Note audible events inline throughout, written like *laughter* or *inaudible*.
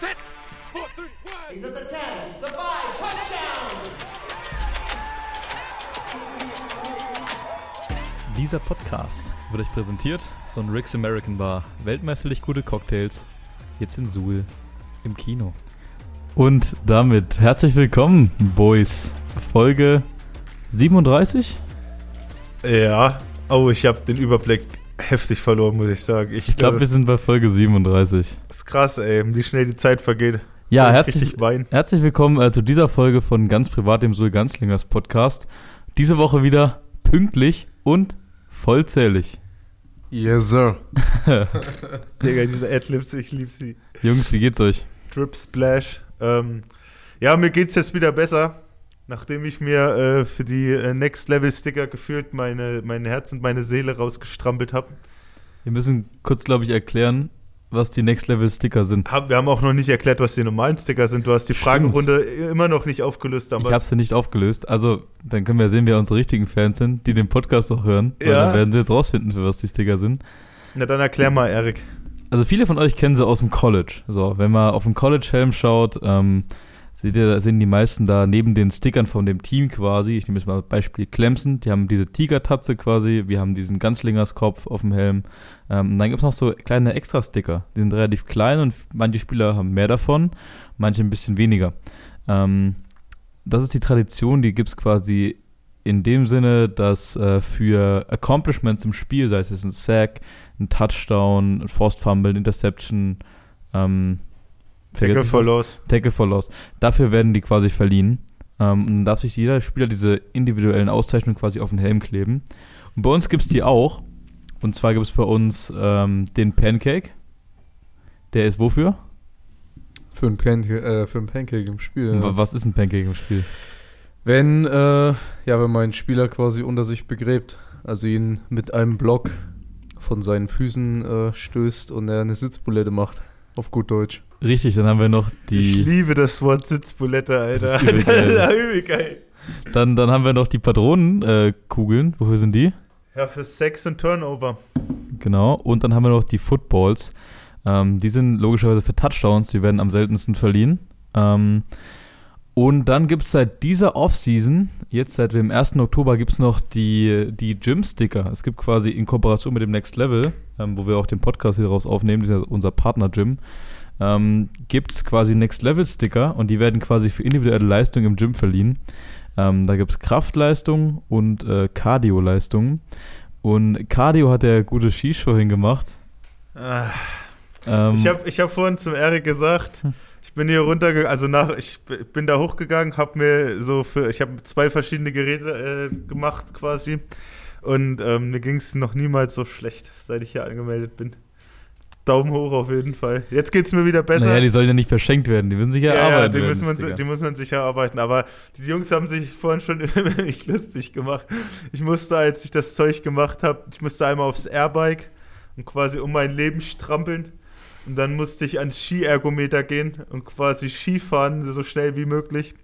set, four, three, one. He's at the 10, the 5, touchdown! Dieser Podcast wird euch präsentiert von Rick's American Bar. Weltmeisterlich gute Cocktails. Jetzt in Suhl im Kino. Und damit herzlich willkommen, Boys. Folge 37? Ja. Oh, ich habe den Überblick heftig verloren, muss ich sagen. Ich glaube, wir sind bei Folge 37. ist krass, ey, wie schnell die Zeit vergeht. Ja, ich herzlich, richtig weinen. herzlich willkommen äh, zu dieser Folge von ganz privat dem Sul Ganzlingers Podcast. Diese Woche wieder pünktlich und vollzählig. Yes, sir. *laughs* *laughs* Digga, diese Adlibs, ich lieb sie. Jungs, wie geht's euch? Drip Splash. Ähm, ja, mir geht's jetzt wieder besser. Nachdem ich mir äh, für die äh, Next Level Sticker gefühlt meine, mein Herz und meine Seele rausgestrampelt habe. Wir müssen kurz, glaube ich, erklären, was die Next Level Sticker sind. Hab, wir haben auch noch nicht erklärt, was die normalen Sticker sind. Du hast die. Fragenrunde immer noch nicht aufgelöst Ich damals. habe sie nicht aufgelöst. Also, dann können wir sehen, wer unsere richtigen Fans sind, die den Podcast auch hören. Ja. dann werden sie jetzt rausfinden, für was die Sticker sind. Na dann erklär mal, Erik. Also, viele von euch kennen sie aus dem College. So, wenn man auf den College-Helm schaut, ähm, seht ihr, da sind die meisten da neben den Stickern von dem Team quasi. Ich nehme jetzt mal Beispiel Clemson. Die haben diese Tigertatze quasi. Wir haben diesen Ganzlingerskopf auf dem Helm. Ähm, dann gibt es noch so kleine Extra-Sticker. Die sind relativ klein und manche Spieler haben mehr davon, manche ein bisschen weniger. Ähm, das ist die Tradition, die gibt es quasi in dem Sinne, dass äh, für Accomplishments im Spiel, sei es ein Sack, ein Touchdown, ein Forced Fumble, ein Interception, ähm, Tackle for? Loss. Tackle for Loss. Dafür werden die quasi verliehen. Ähm, und dann darf sich jeder Spieler diese individuellen Auszeichnungen quasi auf den Helm kleben. Und bei uns gibt es die auch. Und zwar gibt es bei uns ähm, den Pancake. Der ist wofür? Für ein, Pancake, äh, für ein Pancake im Spiel. Ja. Was ist ein Pancake im Spiel? Wenn, äh, ja, wenn man einen Spieler quasi unter sich begräbt, also ihn mit einem Block von seinen Füßen äh, stößt und er eine Sitzbulette macht. Auf gut Deutsch. Richtig, dann haben wir noch Ich die. liebe das Wort Sitzbulette, Alter. Das ist übel geil. *laughs* Das ist übel geil. Dann, dann haben wir noch die Patronenkugeln. Kugeln. Wofür sind die? Ja, für Sex und Turnover. Genau. Und dann haben wir noch die Footballs. Ähm, die sind logischerweise für Touchdowns, die werden am seltensten verliehen. Ähm, und dann gibt es seit dieser Offseason, jetzt seit dem 1. Oktober, gibt es noch die, die Gym-Sticker. Es gibt quasi in Kooperation mit dem Next Level, ähm, wo wir auch den Podcast hier raus aufnehmen, das ist ja unser Partner-Gym, ähm, gibt es quasi Next Level-Sticker und die werden quasi für individuelle Leistung im Gym verliehen. Ähm, da gibt es Kraftleistung und äh, Cardio-Leistung. Und Cardio hat der gute Shish vorhin gemacht. Ah, Ähm, Ich habe ich hab vorhin zum Erik gesagt, ich bin hier runtergegangen, also nach, ich bin da hochgegangen, habe mir so für, ich habe zwei verschiedene Geräte äh, gemacht quasi und ähm, mir ging es noch niemals so schlecht, seit ich hier angemeldet bin. Daumen hoch auf jeden Fall. Jetzt geht es mir wieder besser. naja, die sollen ja nicht verschenkt werden, die müssen sich ja, ja, ja, arbeiten. die, werden, muss man, die muss man sich erarbeiten. Aber die Jungs haben sich vorhin schon *laughs* über mich lustig gemacht. Ich musste, als ich das Zeug gemacht habe, ich musste einmal aufs Airbike und quasi um mein Leben strampeln. Und dann musste ich ans Skiergometer gehen und quasi Skifahren, so schnell wie möglich.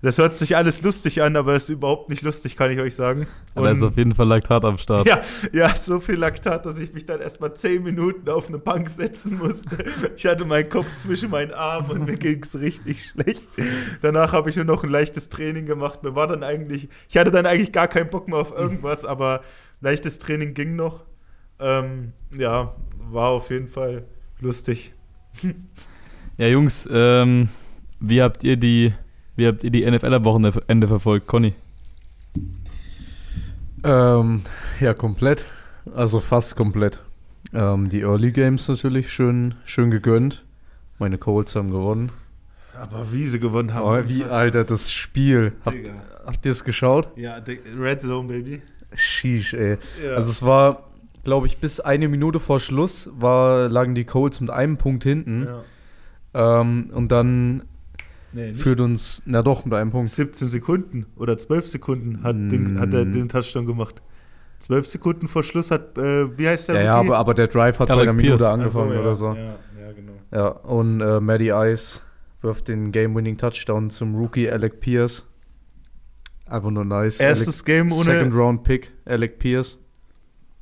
Das hört sich alles lustig an, aber ist überhaupt nicht lustig, kann ich euch sagen. Aber da ist Und- auf jeden Fall Laktat am Start. ja, ja, so viel Laktat, dass ich mich dann erstmal 10 Minuten auf eine Bank setzen musste. Ich hatte meinen Kopf zwischen meinen Armen und mir ging es richtig schlecht. Danach habe ich nur noch ein leichtes Training gemacht. Mir war dann eigentlich, ich hatte dann eigentlich gar keinen Bock mehr auf irgendwas, aber leichtes Training ging noch. Ähm, ja, war auf jeden Fall lustig. Ja, Jungs, ähm, wie habt ihr die, wie habt ihr die NFL am Wochenende verfolgt, Conny? Ähm, ja, komplett. Also fast komplett. Ähm, die Early Games natürlich schön, schön gegönnt. Meine Colts haben gewonnen. Aber wie sie gewonnen haben. Aber wie. Alter, das Spiel. Habt, habt ihr es geschaut? Ja, die- Red Zone, Baby. Sheesh, ey. Ja. Also es war, glaube ich, bis eine Minute vor Schluss war, lagen die Colts mit einem Punkt hinten. ja. Ähm, und dann Nee, führt uns, na doch, mit einem Punkt. 17 Sekunden oder 12 Sekunden hat, den, Mm. hat er den Touchdown gemacht. 12 Sekunden vor Schluss hat, äh, wie heißt der? Ja, ja, Rookie? aber, aber der Drive hat bei Alec einer Minute Pierce. Ach so, angefangen ja, oder so. Ja, ja, genau. Ja, und äh, Matty Ice wirft den Game-Winning-Touchdown zum Rookie Alec Pierce. Einfach nur nice. Erstes Game Alec, ohne. Second Round Pick, Alec Pierce.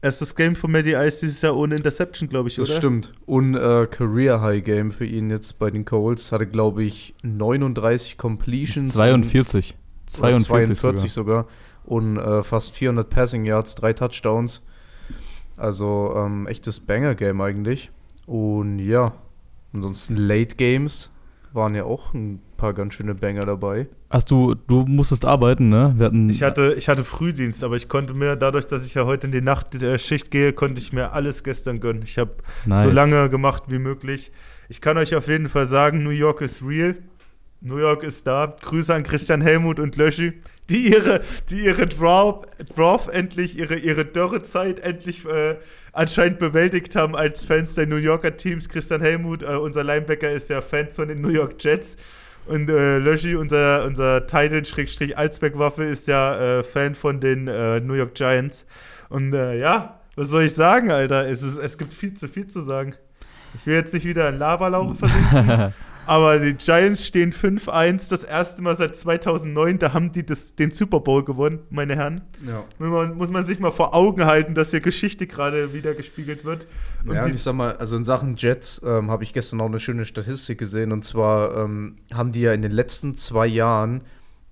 Erstes Game von Matty Ice dieses Jahr ohne Interception, glaube ich, Das oder? stimmt. Und äh, Career High Game für ihn jetzt bei den Colts. Hatte, glaube ich, 39 Completions. 42. und- 42, 42 sogar. Und äh, fast 400 Passing Yards, drei Touchdowns. Also ähm, echtes Banger-Game eigentlich. Und ja, ansonsten Late Games waren ja auch ein paar ganz schöne Banger dabei. Hast du, du musstest arbeiten, ne? Wir hatten, Ich hatte, ich hatte Frühdienst, aber ich konnte mir, dadurch, dass ich ja heute in die Nachtschicht gehe, konnte ich mir alles gestern gönnen. Ich habe nice. so lange gemacht wie möglich. Ich kann euch auf jeden Fall sagen, New York ist real. New York ist da. Grüße an Christian Helmut und Löschi, die ihre, die ihre Draw, Draw endlich, ihre, ihre Dürrezeit endlich äh, anscheinend bewältigt haben als Fans der New Yorker Teams. Christian Helmut, äh, unser Linebacker, ist ja Fan von den New York Jets. Und äh, Löschi, unser, unser Titan-Alsbeck-Waffe, ist ja äh, Fan von den äh, New York Giants. Und äh, ja, was soll ich sagen, Alter? Es, ist, es gibt viel zu viel zu sagen. Ich will jetzt nicht wieder in Lavalauch versinken, *laughs* aber die Giants stehen 5-1, das erste Mal seit 2009, da haben die das, den Super Bowl gewonnen, meine Herren. Ja. Muss man, muss man sich mal vor Augen halten, dass hier Geschichte gerade wieder gespiegelt wird. Und ja, und ich sag mal, also in Sachen Jets ähm, habe ich gestern auch eine schöne Statistik gesehen. Und zwar ähm, haben die ja in den letzten zwei Jahren,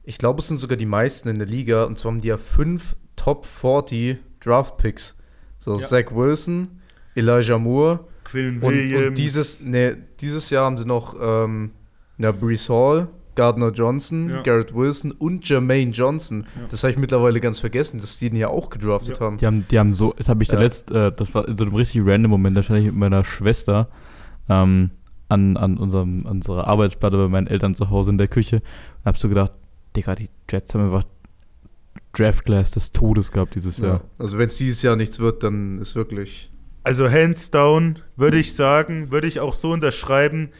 ich glaube, es sind sogar die meisten in der Liga, und zwar haben die ja fünf Top 40 Draft Picks. So Ja. Zach Wilson, Elijah Moore Quillen und, Williams. und dieses, nee, dieses Jahr haben sie noch ähm, ja, Brees Hall, Gardner Johnson, Ja. Garrett Wilson und Jermaine Johnson. Ja. Das habe ich mittlerweile ganz vergessen, dass die den ja auch gedraftet Ja. haben. Die haben, die haben so, das habe ich der Ja. letzte, äh, das war in so einem richtig random Moment, da stand ich mit meiner Schwester ähm, an, an unserem, an unserer Arbeitsplatte bei meinen Eltern zu Hause in der Küche und hab so gedacht, Digga, die Jets haben einfach Draftglass des Todes gehabt dieses Ja. Jahr. Also wenn es dieses Jahr nichts wird, dann ist wirklich Also hands down würde ich sagen, würde ich auch so unterschreiben,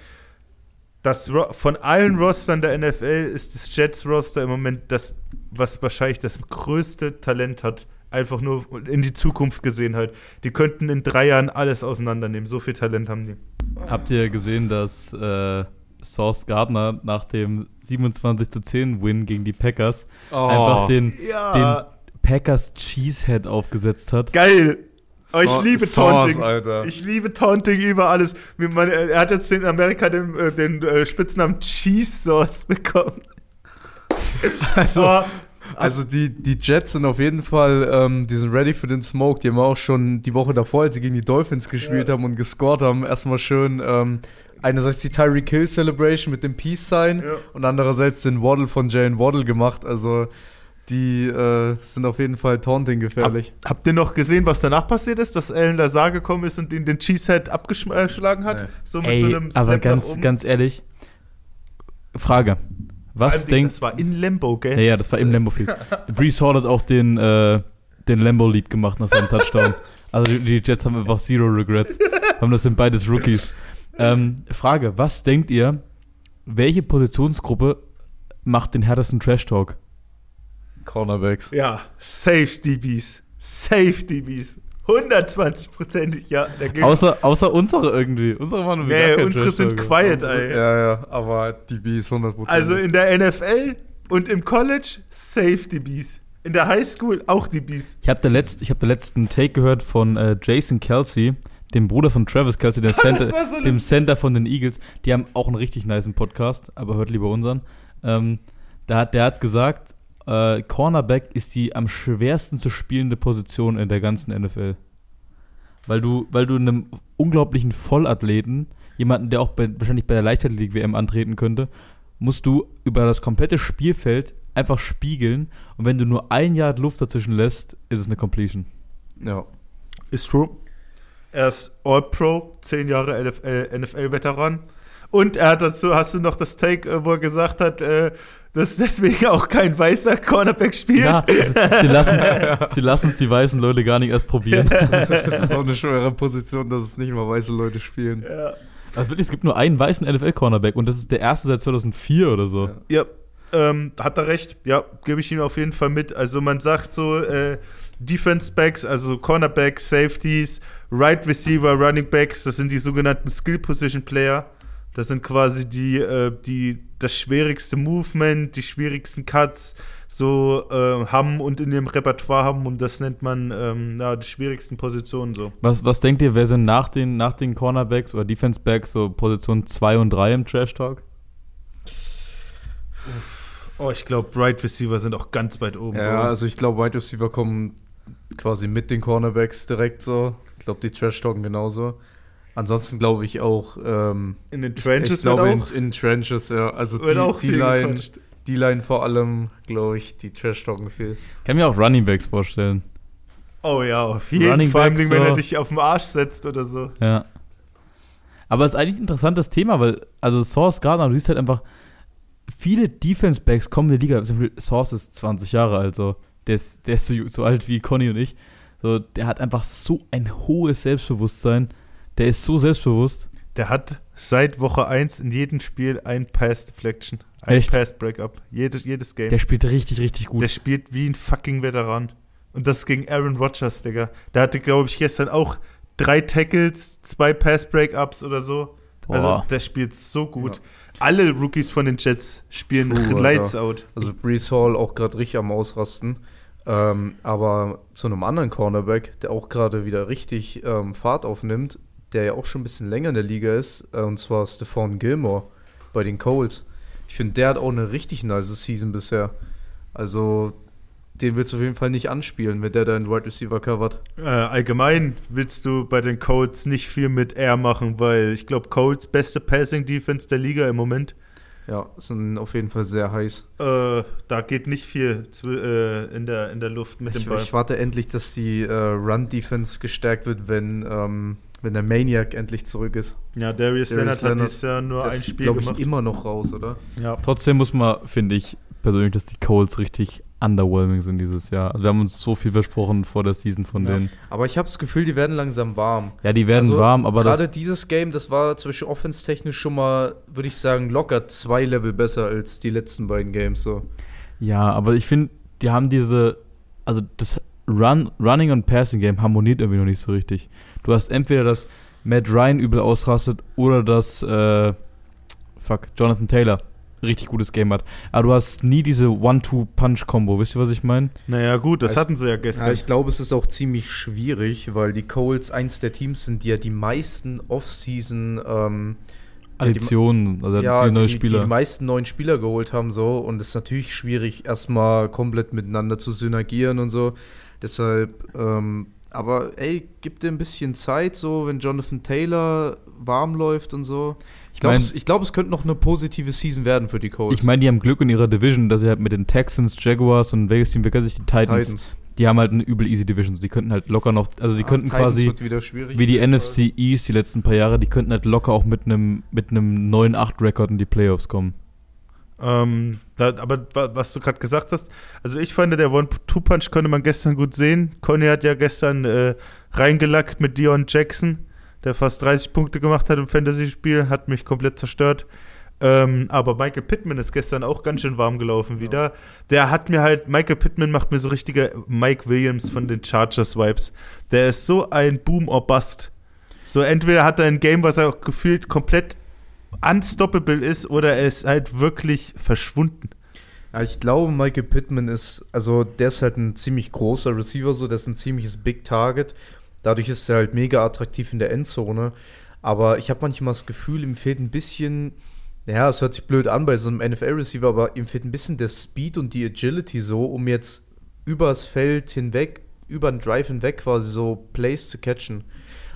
dass von allen Rostern der NFL ist das Jets-Roster im Moment das, was wahrscheinlich das größte Talent hat. Einfach nur in die Zukunft gesehen halt. Die könnten in drei Jahren alles auseinandernehmen. So viel Talent haben die. Habt ihr gesehen, dass äh, Sauce Gardner nach dem 27 zu 10 Win gegen die Packers Oh. einfach den, Ja, den Packers Cheesehead aufgesetzt hat? geil. Oh, ich liebe Taunting. Alter. Ich liebe Taunting über alles. Er hat jetzt in Amerika den, äh, den äh, Spitznamen Cheese Sauce *laughs* bekommen. also, Aber also die, die Jets sind auf jeden Fall, ähm, die sind ready für den Smoke. Die haben auch schon die Woche davor, als sie gegen die Dolphins gespielt Ja. haben und gescored haben, erstmal schön ähm, einerseits die Tyreek Hill Celebration mit dem Peace Sign Ja. und andererseits den Waddle von Jalen Waddle gemacht. Also die äh, sind auf jeden Fall Taunting gefährlich. Habt ihr noch gesehen, was danach passiert ist? Dass Alan Lazar gekommen ist und ihn den Cheesehead abgeschlagen hat? Nee. So mit Ey, so einem aber ganz, oben. ganz ehrlich, Frage. Was denkt. Das war in Lambo, gell? Ja, ja, das war im Lambo Field. Brees Hall hat auch den, äh, den Lambo Leap gemacht nach seinem Touchdown. Also die, die Jets haben einfach zero regrets. haben das sind beides Rookies. Ähm, Frage, was denkt ihr, welche Positionsgruppe macht den härtesten Trash Talk? Cornerbacks. Ja, safe DBs. Safe DBs. 120%ig, ja. Der Außer, außer unsere irgendwie. Unsere waren nee, unsere sind Trash-Talker. quiet, ey. Ja, ja, aber die Bees 100%. Also in der NFL und im College safe DBs. In der Highschool auch DBs. Ich habe der letzt, ich hab der letzten Take gehört von äh, Jason Kelsey, dem Bruder von Travis Kelsey, dem *laughs* Center, so dem. Center von den Eagles. Die haben auch einen richtig niceen Podcast, aber hört lieber unseren. Ähm, da hat, der hat gesagt, äh, Cornerback ist die am schwersten zu spielende Position in der ganzen NFL. Weil du, weil du einem unglaublichen Vollathleten, jemanden, der auch bei, wahrscheinlich bei der Leichtathletik-WM antreten könnte, musst du über das komplette Spielfeld einfach spiegeln und wenn du nur ein Yard Luft dazwischen lässt, ist es eine Completion. ja. Ist true. Er ist All-Pro, 10 Jahre NFL-Veteran. Und er hat dazu, hast du noch das Take, äh, wo er gesagt hat, äh, dass deswegen auch kein weißer Cornerback spielt? Ja, sie lassen, *laughs* sie lassen es die weißen Leute gar nicht erst probieren. *laughs* Das ist auch eine schwere Position, dass es nicht mal weiße Leute spielen. Ja. Also wirklich, es gibt nur einen weißen NFL-Cornerback und das ist der erste seit 2004 oder so. Ja. Ja, ähm, hat er recht. Ja, gebe ich ihm auf jeden Fall mit. Also man sagt so, äh, Defense Backs, also Cornerbacks, Safeties, Right Receiver, Running Backs, das sind die sogenannten Skill Position Player. Das sind quasi die, äh, die das schwierigste Movement, die schwierigsten Cuts so äh, haben und in ihrem Repertoire haben und das nennt man ähm, ja, die schwierigsten Positionen so. Was, was denkt ihr, wer sind nach den, nach den Cornerbacks oder Defense Backs so Position 2 und 3 im Trash Talk? Oh, ich glaube, Right Receiver sind auch ganz weit oben. Ja, Bro. also ich glaube, Wide Receiver kommen quasi mit den Cornerbacks direkt so. Ich glaube, die Trash talken genauso. Ansonsten glaube ich auch. Ähm, in den ich Trenches glaube, wird in, auch, in Trenches, ja. Also die, die Line, gequatscht. die Line vor allem, glaube ich, die Trash talken viel. Kann mir auch Running Backs vorstellen. Oh ja, auf jeden Running Fall. Vor allem, Backs, wenn er dich auf den Arsch setzt oder so. Ja. Aber es ist eigentlich ein interessantes Thema, weil, also Source Gardner, du siehst halt einfach, viele Defense Backs kommen in die Liga. Zum Beispiel Source ist 20 Jahre alt, so. Der ist, der ist so, so alt wie Conny und ich. So, der hat einfach so ein hohes Selbstbewusstsein. Der ist so selbstbewusst. Der hat seit Woche 1 in jedem Spiel ein Pass Deflection. Ein Echt? Pass Breakup. Jedes, jedes Game. Der spielt richtig, richtig gut. Der spielt wie ein fucking Veteran. Und das gegen Aaron Rodgers, Digga. Der hatte, glaube ich, gestern auch drei Tackles, zwei Pass Breakups oder so. Also, Boah. der spielt so gut. Alle Rookies von den Jets spielen True, Lights Alter. out. Also Brees Hall auch gerade richtig am Ausrasten. Ähm, aber zu einem anderen Cornerback, der auch gerade wieder richtig ähm, Fahrt aufnimmt, der ja auch schon ein bisschen länger in der Liga ist, äh, und zwar Stephon Gilmore bei den Colts. Ich finde, der hat auch eine richtig nice Season bisher. Also, den willst du auf jeden Fall nicht anspielen, wenn der da einen Wide Receiver covert. Äh, allgemein willst du bei den Colts nicht viel mit Air machen, weil ich glaube, Colts beste Passing Defense der Liga im Moment. Ja, sind auf jeden Fall sehr heiß. Äh, da geht nicht viel zu, äh, in, der, in der Luft mit Ich, dem Ball. ich warte endlich, dass die äh, Run-Defense gestärkt wird, wenn, ähm, wenn der Maniac endlich zurück ist. ja, Darius, Darius Leonard hat Leonard, dieses Jahr nur ein ist, Spiel glaube ich, gemacht. immer noch raus, oder? Ja. Trotzdem muss man, finde ich, persönlich, dass die Colts richtig underwhelming sind dieses Jahr. Also wir haben uns so viel versprochen vor der Season von Ja. denen. Aber ich habe das Gefühl, die werden langsam warm. Ja, die werden Also, warm, aber Gerade dieses Game, das war zwischen offense-technisch schon mal, würde ich sagen, locker zwei Level besser als die letzten beiden Games. So. ja, aber ich finde, die haben diese, also das Run, Running und Passing Game harmoniert irgendwie noch nicht so richtig. Du hast entweder das Matt Ryan übel ausrastet oder das, äh, fuck, Jonathan Taylor richtig gutes Game hat. Aber du hast nie diese One-Two-Punch-Kombo. Wisst ihr, was ich meine? Naja, gut, das Also, hatten sie ja gestern. Ja, ich glaube, es ist auch ziemlich schwierig, weil die Colts eins der Teams sind, die ja die meisten Off-Season ähm, Additionen, also ja, viele neue die, Spieler. die meisten neuen Spieler geholt haben so und es ist natürlich schwierig, erstmal komplett miteinander zu synergieren und so. Deshalb, ähm, aber ey, gib dir ein bisschen Zeit, so wenn Jonathan Taylor warm läuft und so. Ich glaube, mein- es, ich glaub, es könnte noch eine positive Season werden für die Colts. Ich meine, die haben Glück in ihrer Division, dass sie halt mit den Texans, Jaguars und welches Team, wer kennt sich die Titans, Titans. die haben halt eine übel easy Division. Die könnten halt locker noch, also sie Ah, könnten Titans quasi, wird wieder schwierig wie die NFC East die letzten paar Jahre, die könnten halt locker auch mit einem mit einem 9-8-Rekord in die Playoffs kommen. Ähm, da, aber wa- was du gerade gesagt hast, also ich fand, der One-Two-Punch konnte man gestern gut sehen. Conny hat ja gestern äh, reingelackt mit Dion Jackson, der fast 30 Punkte gemacht hat im Fantasy-Spiel, hat mich komplett zerstört. Ähm, aber Michael Pittman ist gestern auch ganz schön warm gelaufen wieder. Der hat mir halt, Michael Pittman macht mir so richtige Mike Williams von den Chargers-Vibes. Der ist so ein Boom or Bust. So entweder hat er ein Game, was er auch gefühlt komplett unstoppable ist, oder er ist halt wirklich verschwunden. Ja, ich glaube, Michael Pittman ist, also der ist halt ein ziemlich großer Receiver, so der ist ein ziemliches Big Target. Dadurch ist er halt mega attraktiv in der Endzone. Aber ich habe manchmal das Gefühl, ihm fehlt ein bisschen, ja, es hört sich blöd an bei so einem NFL-Receiver, aber ihm fehlt ein bisschen der Speed und die Agility so, um jetzt übers Feld hinweg, über den Drive hinweg quasi so Plays zu catchen.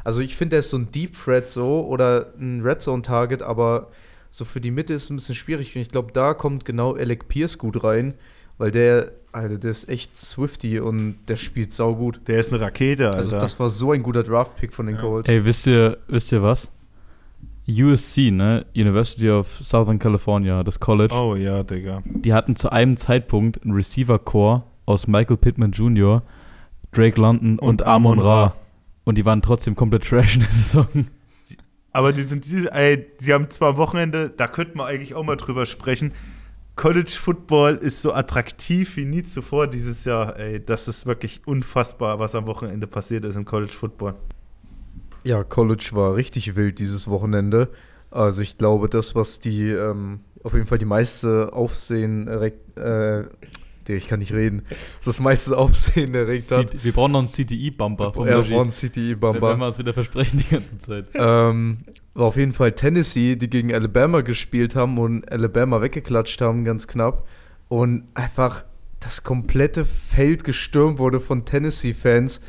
Also ich finde, er ist so ein Deep Threat so oder ein Red Zone Target, aber so für die Mitte ist es ein bisschen schwierig. Und ich glaube, da kommt genau Alec Pierce gut rein, weil der, Alter, der ist echt swifty und der spielt saugut. Der ist eine Rakete, Also Alter. das war so ein guter Draft-Pick von den Ja. Colts. Ey, wisst ihr, wisst ihr was? USC, ne? University of Southern California, das College, oh ja, Digga. die hatten zu einem Zeitpunkt einen Receiver-Core aus Michael Pittman Jr., Drake London und, Und Amon Amon Ra. Und die waren trotzdem komplett trash in der Saison. Aber die sind, die, ey, die haben zwar am Wochenende, da könnte man eigentlich auch mal drüber sprechen. College Football ist so attraktiv wie nie zuvor dieses Jahr. Ey, das ist wirklich unfassbar, was am Wochenende passiert ist im College Football. Ja, College war richtig wild dieses Wochenende. Also ich glaube, das, was die ähm, auf jeden Fall die meiste Aufsehen erregt, äh, nee, ich kann nicht reden, das meiste Aufsehen erregt hat. Wir brauchen noch einen CTI-Bumper vom Air Regie. One CTE Wenn wir uns wieder versprechen die ganze Zeit. ähm, war auf jeden Fall Tennessee, die gegen Alabama gespielt haben und Alabama weggeklatscht haben, ganz knapp. Und einfach das komplette Feld gestürmt wurde von Tennessee-Fans.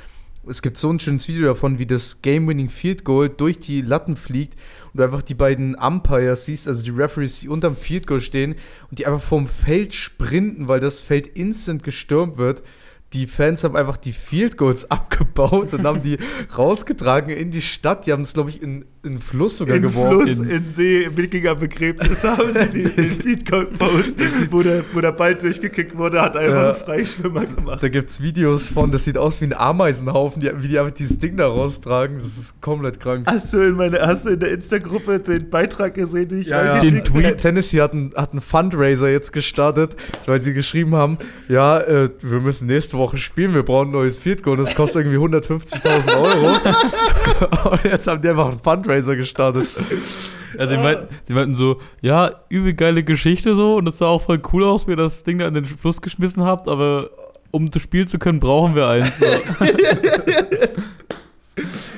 Es gibt so ein schönes Video davon, wie das Game-Winning Field Goal durch die Latten fliegt und du einfach die beiden Umpires siehst, also die Referees, die unterm Field Goal stehen und die einfach vom Feld sprinten, weil das Feld instant gestürmt wird. Die Fans haben einfach die Field Goals *laughs* abgebaut und haben die rausgetragen in die Stadt. Die haben es, glaube ich, in, in den Fluss sogar In geworfen. Fluss, in See, im Wikingerbegräbnis haben sie die, *laughs* den Feedcode-Post, wo der, wo der Ball durchgekickt wurde, hat einfach Ja. einen Freischwimmer gemacht. Da gibt es Videos von, das sieht aus wie ein Ameisenhaufen, die, wie die einfach dieses Ding da raustragen. Das ist komplett krank. Hast du in, meine, hast du in der Insta-Gruppe den Beitrag gesehen, den ich Ja, ja. Den? Tweet. Tennessee hat einen, hat einen Fundraiser jetzt gestartet, weil sie geschrieben haben, ja, äh, wir müssen nächste Woche spielen, wir brauchen ein neues Field Goal, das kostet irgendwie 150.000 Euro. *laughs* Und jetzt haben die einfach einen Fundraiser gestartet. Also sie, meinten, sie meinten so, ja, übel geile Geschichte so und es sah auch voll cool aus, wie ihr das Ding da in den Fluss geschmissen habt, aber um zu spielen zu können, brauchen wir eins. So. *laughs*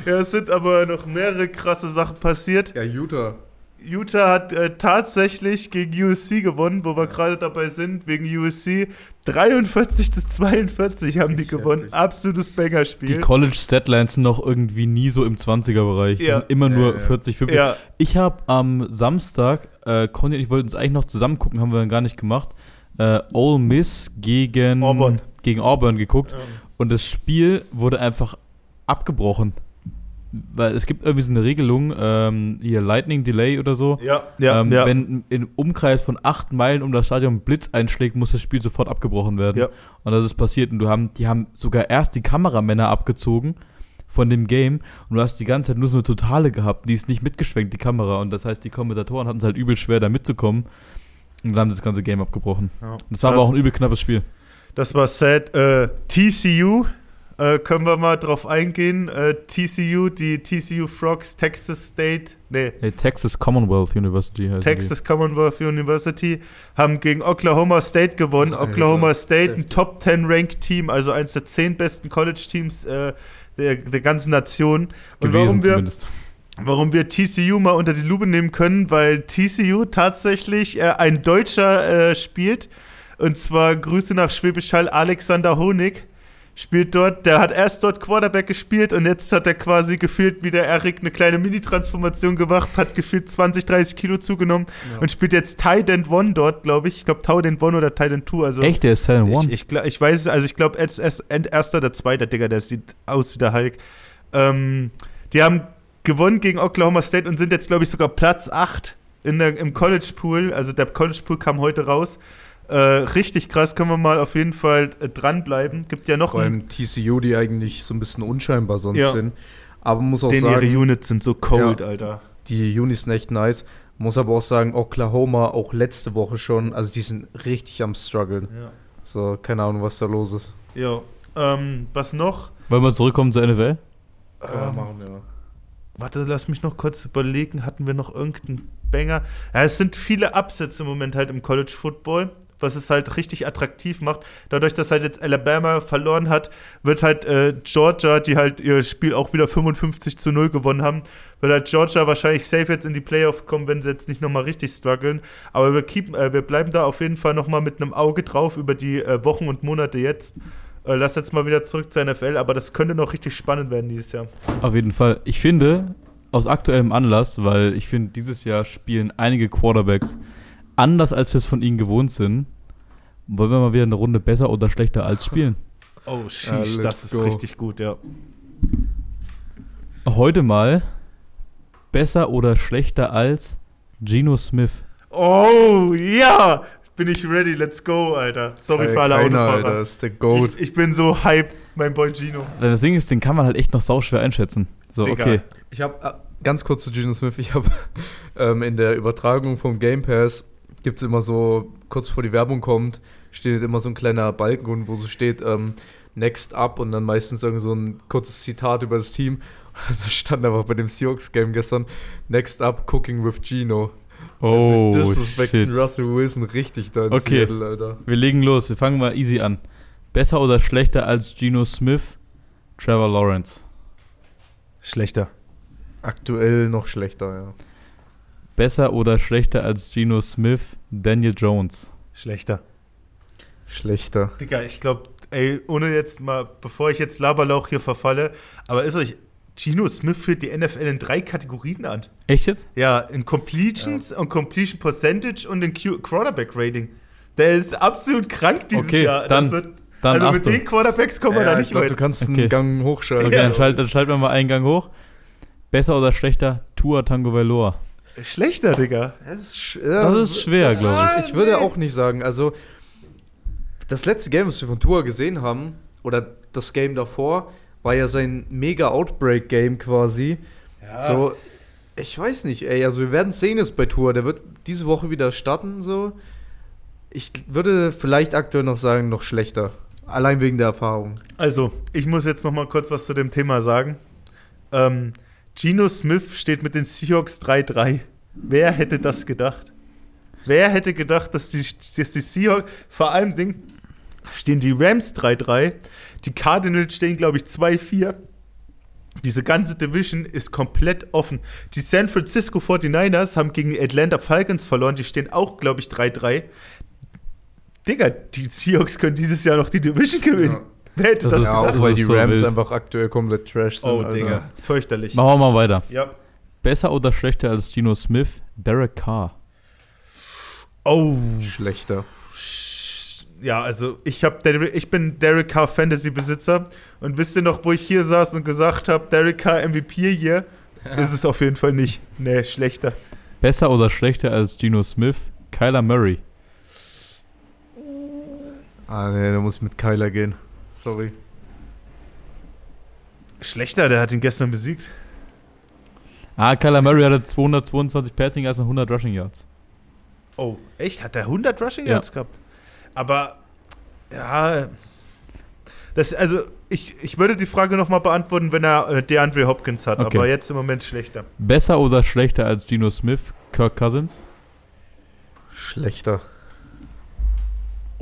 Ja, es sind aber noch mehrere krasse Sachen passiert. Ja, Utah. Utah hat äh, tatsächlich gegen USC gewonnen, wo wir gerade dabei sind, wegen USC. 43 zu 42 haben die gewonnen. heftig. Absolutes Die Bangerspiel. College Statlines sind noch irgendwie nie so im 20er-Bereich. Die Ja. sind immer Ja, nur ja. 40, 50. Ja, Ich habe am Samstag, äh, Conny und ich wollten uns eigentlich noch zusammen gucken, haben wir dann gar nicht gemacht, äh, Ole Miss gegen Auburn. gegen Auburn geguckt Ja. und das Spiel wurde einfach abgebrochen. Weil es gibt irgendwie so eine Regelung, ähm, hier Lightning Delay oder so. ja, ja. ähm, ja. Wenn im Umkreis von acht Meilen um das Stadion ein Blitz einschlägt, muss das Spiel sofort abgebrochen werden. Ja. Und das ist passiert. Und du haben, die haben sogar erst die Kameramänner abgezogen von dem Game und du hast die ganze Zeit nur so eine Totale gehabt, die ist nicht mitgeschwenkt, die Kamera. Und das heißt, die Kommentatoren hatten es halt übel schwer, da mitzukommen. Und dann haben sie das ganze Game abgebrochen. Ja. Das war aber auch ein übel knappes Spiel. Das war sad. Äh, TCU, äh, können wir mal drauf eingehen. Äh, TCU, die TCU Frogs, Texas State, nee, Hey, Texas Commonwealth University heißt Texas Commonwealth University, haben gegen Oklahoma State gewonnen. Alter, Oklahoma State, ein. Top 10 Ranked Team, also eines der zehn besten College-Teams äh, der, der ganzen Nation. die. Und Gewesen warum wir, zumindest. warum wir TCU mal unter die Lupe nehmen können, weil TCU tatsächlich äh, ein Deutscher äh, spielt. Und zwar Grüße nach Schwäbisch Hall, Alexander Honig spielt dort. Der hat erst dort Quarterback gespielt und jetzt hat er quasi gefühlt wie der Erik eine kleine Mini-Transformation gemacht, hat gefühlt 20, 30 Kilo zugenommen Ja. und spielt jetzt Tight End One dort, glaube ich. Ich glaube Tight End One oder Tight End Two. Also Echt, der ist 10 ich, One. ich, gla- ich weiß es, also ich glaube, es ist erster oder zweiter, Digga, der sieht aus wie der Hulk. Ähm, die haben gewonnen gegen Oklahoma State und sind jetzt, glaube ich, sogar Platz 8 in der, im College Pool. Also der College Pool kam heute raus. Äh, richtig krass, können wir mal auf jeden Fall äh, dranbleiben. Gibt ja noch allem TCU, die eigentlich so ein bisschen unscheinbar sonst Ja. sind. Aber muss auch den ihre sagen, Units sind so cold, Ja. Alter. die Unis sind echt nice. Muss aber auch sagen, Oklahoma auch letzte Woche schon, also die sind richtig am struggeln. Ja. So, keine Ahnung, was da los ist. Ja. Ähm, was noch? Wollen wir zurückkommen zur NFL? Ähm, machen wir. Warte, lass mich noch kurz überlegen. Hatten wir noch irgendeinen Banger? Ja, es sind viele Absätze im Moment halt im College Football, was es halt richtig attraktiv macht. Dadurch, dass halt jetzt Alabama verloren hat, wird halt äh, Georgia, die halt ihr Spiel auch wieder 55 zu 0 gewonnen haben, wird halt Georgia wahrscheinlich safe jetzt in die Playoff kommen, wenn sie jetzt nicht nochmal richtig strugglen. Aber wir, keep, äh, wir bleiben da auf jeden Fall nochmal mit einem Auge drauf über die äh, Wochen und Monate jetzt. Äh, lass jetzt mal wieder zurück zur NFL, aber das könnte noch richtig spannend werden dieses Jahr. Auf jeden Fall. Ich finde, aus aktuellem Anlass, weil ich finde, dieses Jahr spielen einige Quarterbacks anders, als wir es von ihnen gewohnt sind. Wollen wir mal wieder eine Runde besser oder schlechter als spielen? Oh, sheesh, let's das ist go. richtig gut, ja. Heute mal besser oder schlechter als Geno Smith. Oh, ja! Bin ich ready, let's go, Alter. Sorry für alle Keiner, Autofahrer. Alter, ist der Goat. Ich, ich bin so hyped, mein Boy Gino. Das Ding ist, den kann man halt echt noch sauschwer einschätzen. So, Digga. okay. Ich habe äh, ganz kurz zu Geno Smith. Ich habe *laughs* ähm, in der Übertragung vom Game Pass gibt es immer so kurz bevor die Werbung kommt, steht immer so ein kleiner Balken, wo so steht ähm, Next Up und dann meistens irgend so ein kurzes Zitat über das Team. *laughs* Da stand einfach bei dem Seahawks-Game gestern Next Up Cooking with Gino. Oh, also, disrespekten shit. Russell Wilson richtig da in Okay. Seattle, Alter. Wir legen los. Wir fangen mal easy an. Besser oder schlechter als Geno Smith, Trevor Lawrence? Schlechter. Aktuell noch schlechter, ja. Besser oder schlechter als Geno Smith, Daniel Jones? Schlechter. Schlechter. Digga, ich glaube, ey, ohne jetzt mal, bevor ich jetzt Laberlauch hier verfalle, aber ist euch, Gino Smith führt die NFL in drei Kategorien an. Echt jetzt? Ja, in Completions und Completion Percentage und in Q Quarterback Rating. Der ist absolut krank dieses Okay, Jahr. dann- Das wird, Dann also mit Achtung. den Quarterbacks kommen wir ja, da ich nicht glaube, du weit. kannst Okay. einen Gang hochschalten. Okay, Ja. dann, schalt, dann schalten wir mal einen Gang hoch. Besser oder schlechter Tua Tango Valor? Schlechter, Digga. Das ist, sch- ja, Das ist schwer, das- glaub ich. Ich würde auch nicht sagen. Also, das letzte Game, was wir von Tour gesehen haben, oder das Game davor, war ja sein Mega-Outbreak-Game quasi. Ja. So, ich weiß nicht, ey. Also, wir werden sehen es bei Tour. Der wird diese Woche wieder starten, so. Ich würde vielleicht aktuell noch sagen, noch schlechter. Allein wegen der Erfahrung. Also, ich muss jetzt noch mal kurz was zu dem Thema sagen. Ähm, Geno Smith steht mit den Seahawks 3-3. Wer hätte das gedacht? Wer hätte gedacht, dass die, dass die Seahawks, vor allem Ding, stehen die Rams 3-3, die Cardinals stehen, glaube ich, 2-4. Diese ganze Division ist komplett offen. Die San Francisco 49ers haben gegen die Atlanta Falcons verloren, die stehen auch, glaube ich, 3-3. Digga, die Seahawks können dieses Jahr noch die Division gewinnen. Ja. Wer hätte Das das, ist- Ja, auch weil ist die so Rams wild. einfach aktuell komplett trash sind. Oh, Alter. Digga, fürchterlich. Machen wir mal weiter. Ja. Besser oder schlechter als Geno Smith, Derek Carr? Oh. Schlechter. Ja, also ich hab Derek, ich bin Derek Carr Fantasy Besitzer und wisst ihr noch, wo ich hier saß und gesagt habe, Derek Carr MVP hier? Ist es auf jeden Fall nicht. Nee, schlechter. Besser oder schlechter als Geno Smith, Kyler Murray? Ah, nee, da muss ich mit Kyler gehen. Sorry. Schlechter, der hat ihn gestern besiegt. Ah, Kyler Murray hatte 222 Passing Yards und 100 Rushing Yards. Oh, echt? Hat er 100 Rushing Ja. Yards gehabt? Aber, ja, das, also ich, ich würde die Frage nochmal beantworten, wenn er äh, DeAndre Hopkins hat, Okay. aber jetzt im Moment schlechter. Besser oder schlechter als Geno Smith, Kirk Cousins? Schlechter.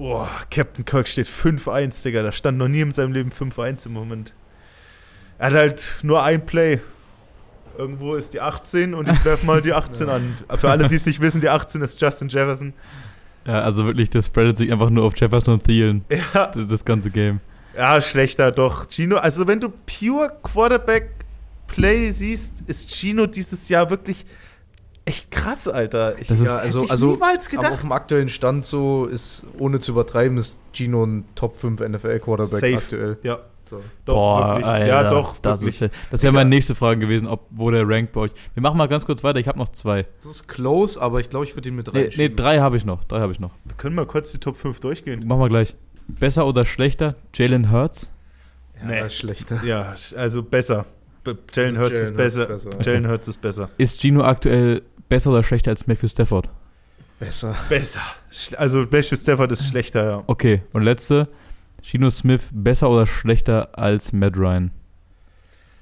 Oh, Captain Kirk steht 5-1, Digga. Da stand noch nie in seinem Leben 5-1 im Moment. Er hat halt nur ein Play. Irgendwo ist die 18 und ich werfe mal die 18 an. Für alle, die es nicht wissen, die 18 ist Justin Jefferson. Ja, also wirklich, das spreadet sich einfach nur auf Jefferson und Thielen, Ja, das ganze Game. ja, schlechter doch. Gino, also wenn du pure Quarterback Play siehst, ist Gino dieses Jahr wirklich echt krass, Alter. Ich, Das ist- Ja, also, hätte ich also niemals aber auf gedacht. dem aktuellen Stand so ist, ohne zu übertreiben, ist Gino ein Top 5 NFL-Quarterback Safe. aktuell. Ja, So. doch, wirklich. ja, doch, Das, wirklich. ist, ja- das wäre meine nächste Frage gewesen, ob, wo der rankt bei euch. Wir machen mal ganz kurz weiter, ich habe noch zwei. Das ist close, aber ich glaube, ich würde ihn mit Nee, nee drei habe ich noch, drei habe ich noch. Wir können mal kurz die Top 5 durchgehen. Machen wir gleich. Besser oder schlechter, Jalen Hurts? Nee. Ja, schlechter. Ja, also besser. Jalen Hurts ist Jalen besser. Hurts besser. Jalen Hurts ist besser. Ist Gino aktuell besser oder schlechter als Matthew Stafford? Besser. Besser. Also Matthew Stafford ist schlechter, ja. Okay, und letzte, Gino Smith besser oder schlechter als Matt Ryan?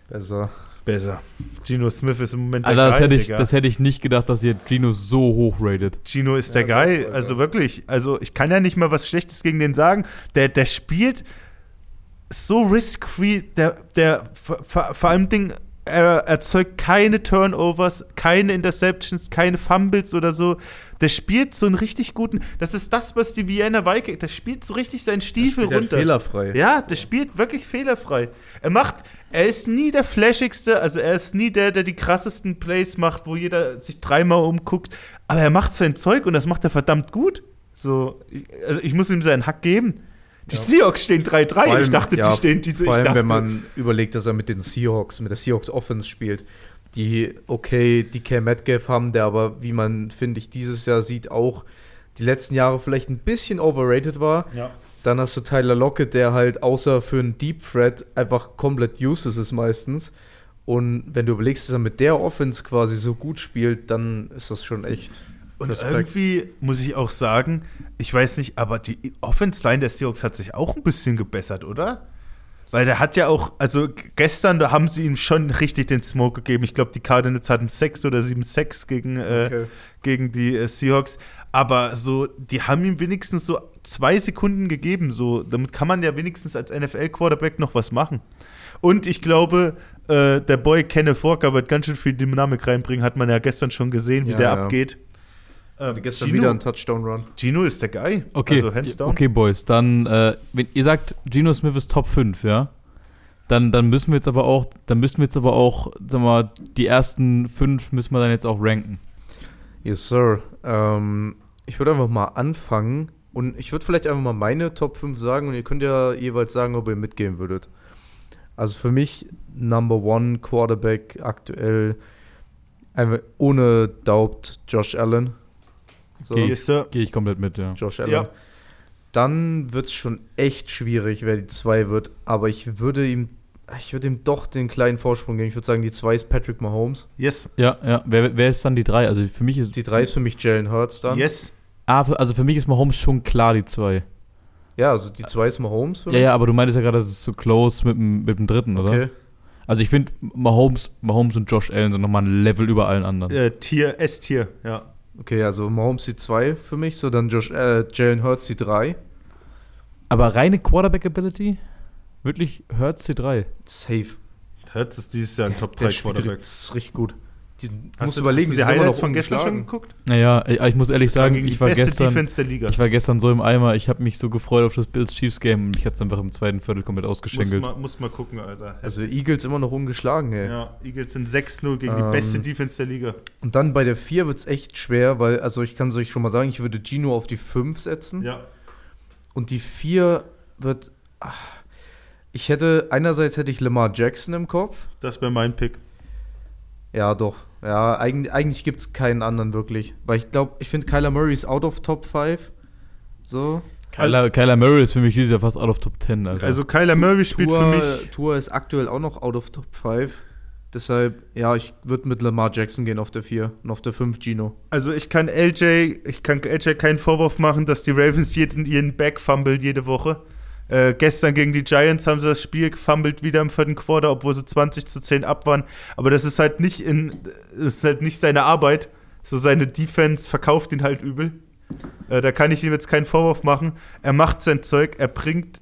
Besser. Besser. Gino Smith ist im Moment der Alter, das Geil, hätte, ich, Digga. das hätte ich nicht gedacht, dass ihr Gino so hoch ratet. Gino ist der Ja, Geil. doch, Also wirklich. Also ich kann ja nicht mal was Schlechtes gegen den sagen. Der, der spielt so risk-free. Der, der vor, vor vor allem Ding, er erzeugt keine Turnovers, keine Interceptions, keine Fumbles oder so. Der spielt so einen richtig guten. Das ist das, was die Vienna Vikings. Der spielt so richtig seinen Stiefel Spielt halt runter. fehlerfrei. Ja, der spielt wirklich fehlerfrei. Er macht, er ist nie der flashigste, also er ist nie der, der die krassesten Plays macht, wo jeder sich dreimal umguckt, aber er macht sein Zeug und das macht er verdammt gut. So, also ich muss ihm seinen Hack geben. Die Ja. Seahawks stehen 3-3. Vor allem- Ich dachte, ja, die stehen diese. Vor ich allem, dachte, wenn man überlegt, dass er mit den Seahawks, mit der Seahawks Offense spielt, die okay DK Metcalf haben, der aber, wie man, finde ich, dieses Jahr sieht, auch die letzten Jahre vielleicht ein bisschen overrated war. Ja. Dann hast du Tyler Lockett, der halt außer für einen Deep Threat einfach komplett useless ist meistens. Und wenn du überlegst, dass er mit der Offense quasi so gut spielt, dann ist das schon echt. Und Respekt. irgendwie muss ich auch sagen, ich weiß nicht, aber die Offense-Line der Seahawks hat sich auch ein bisschen gebessert, oder? Weil der hat ja auch, also gestern da haben sie ihm schon richtig den Smoke gegeben. Ich glaube, die Cardinals hatten 6 oder 7 Sacks gegen, äh, Okay. gegen die äh, Seahawks. Aber so, die haben ihm wenigstens so zwei Sekunden gegeben. So, damit kann man ja wenigstens als NFL-Quarterback noch was machen. Und ich glaube, äh, der Boy Kenneth Walker wird ganz schön viel Dynamik reinbringen. Hat man ja gestern schon gesehen, wie Ja, der ja. abgeht. Ähm, Gestern Gino, wieder ein Touchdown-Run. Gino ist der Guy. Okay, Also hands down. okay, Boys. Dann, äh, wenn ihr sagt, Geno Smith ist Top 5, ja? Dann, dann müssen wir jetzt aber auch, dann müssen wir jetzt aber auch, sag mal, die ersten fünf müssen wir dann jetzt auch ranken. Yes, Sir. Ähm, ich würde einfach mal anfangen und ich würde vielleicht einfach mal meine Top 5 sagen und ihr könnt ja jeweils sagen, ob ihr mitgehen würdet. Also für mich Number One Quarterback aktuell einfach ohne Doubt Josh Allen. So, Geh Yes, Sir. Gehe ich komplett mit, ja. Josh Allen. Ja. Dann wird es schon echt schwierig, wer die 2 wird, aber ich würde ihm ich würde ihm doch den kleinen Vorsprung geben. Ich würde sagen, die 2 ist Patrick Mahomes. Yes. Ja, ja. Wer, wer ist dann die drei? Also für mich ist. Die 3 ist für mich Jalen Hurts dann. Yes. Ah, für, also für mich ist Mahomes schon klar die zwei. Ja, also die 2 ist Mahomes für Ja, ja, aber du meintest ja gerade, das ist so close mit dem, mit dem dritten, oder? Okay. Also ich finde, Mahomes, Mahomes und Josh Allen sind nochmal ein Level über allen anderen. Äh, Tier, S-Tier, ja. Okay, also Mahomes die 2 für mich, so dann Josh, äh, Jalen Hurts die 3. Aber reine Quarterback-Ability? Wirklich Hurts die drei. Safe. Hertz ist dieses Jahr ein Top 3 Der spielt Quarterback. Das ist richtig gut. Die, Hast musst du, überlegen, hast du die sind immer Highlights noch von gestern schon geguckt? Naja, ich, ich muss ehrlich sagen, ich die war, beste gestern, Defense der Liga. ich war gestern so im Eimer, ich habe mich so gefreut auf das Bills-Chiefs-Game und mich hat es einfach im zweiten Viertel komplett muss, ausgeschenkelt. mal, muss mal gucken, Alter. Also Eagles immer noch ungeschlagen, ey. ja, Eagles sind 6-0 gegen Ähm, die beste Defense der Liga. Und dann bei der 4 wird es echt schwer, weil, also ich kann es euch schon mal sagen, ich würde Gino auf die 5 setzen. Ja. Und die 4 wird. ah, Ich hätte, einerseits hätte ich Lamar Jackson im Kopf. Das wäre mein Pick. Ja, doch. Ja, eigentlich, eigentlich gibt es keinen anderen wirklich. Weil ich glaube, ich finde Kyler Murray ist out of Top 5. So. Kyler, Kyler Murray ist für mich dieses Jahr fast out of Top 10, Alter. Also Kyler Murray spielt Tour, für mich. Tour ist aktuell auch noch out of Top 5. Deshalb, ja, ich würde mit Lamar Jackson gehen auf der 4 und auf der 5 Gino. Also ich kann LJ, ich kann LJ keinen Vorwurf machen, dass die Ravens jeden, jeden Back fummeln jede Woche. Äh, gestern gegen die Giants haben sie das Spiel gefummelt wieder im vierten Quarter, obwohl sie 20 zu 10 ab waren. Aber das ist halt nicht in, ist halt nicht seine Arbeit. So seine Defense verkauft ihn halt übel. Äh, da kann ich ihm jetzt keinen Vorwurf machen. Er macht sein Zeug, er bringt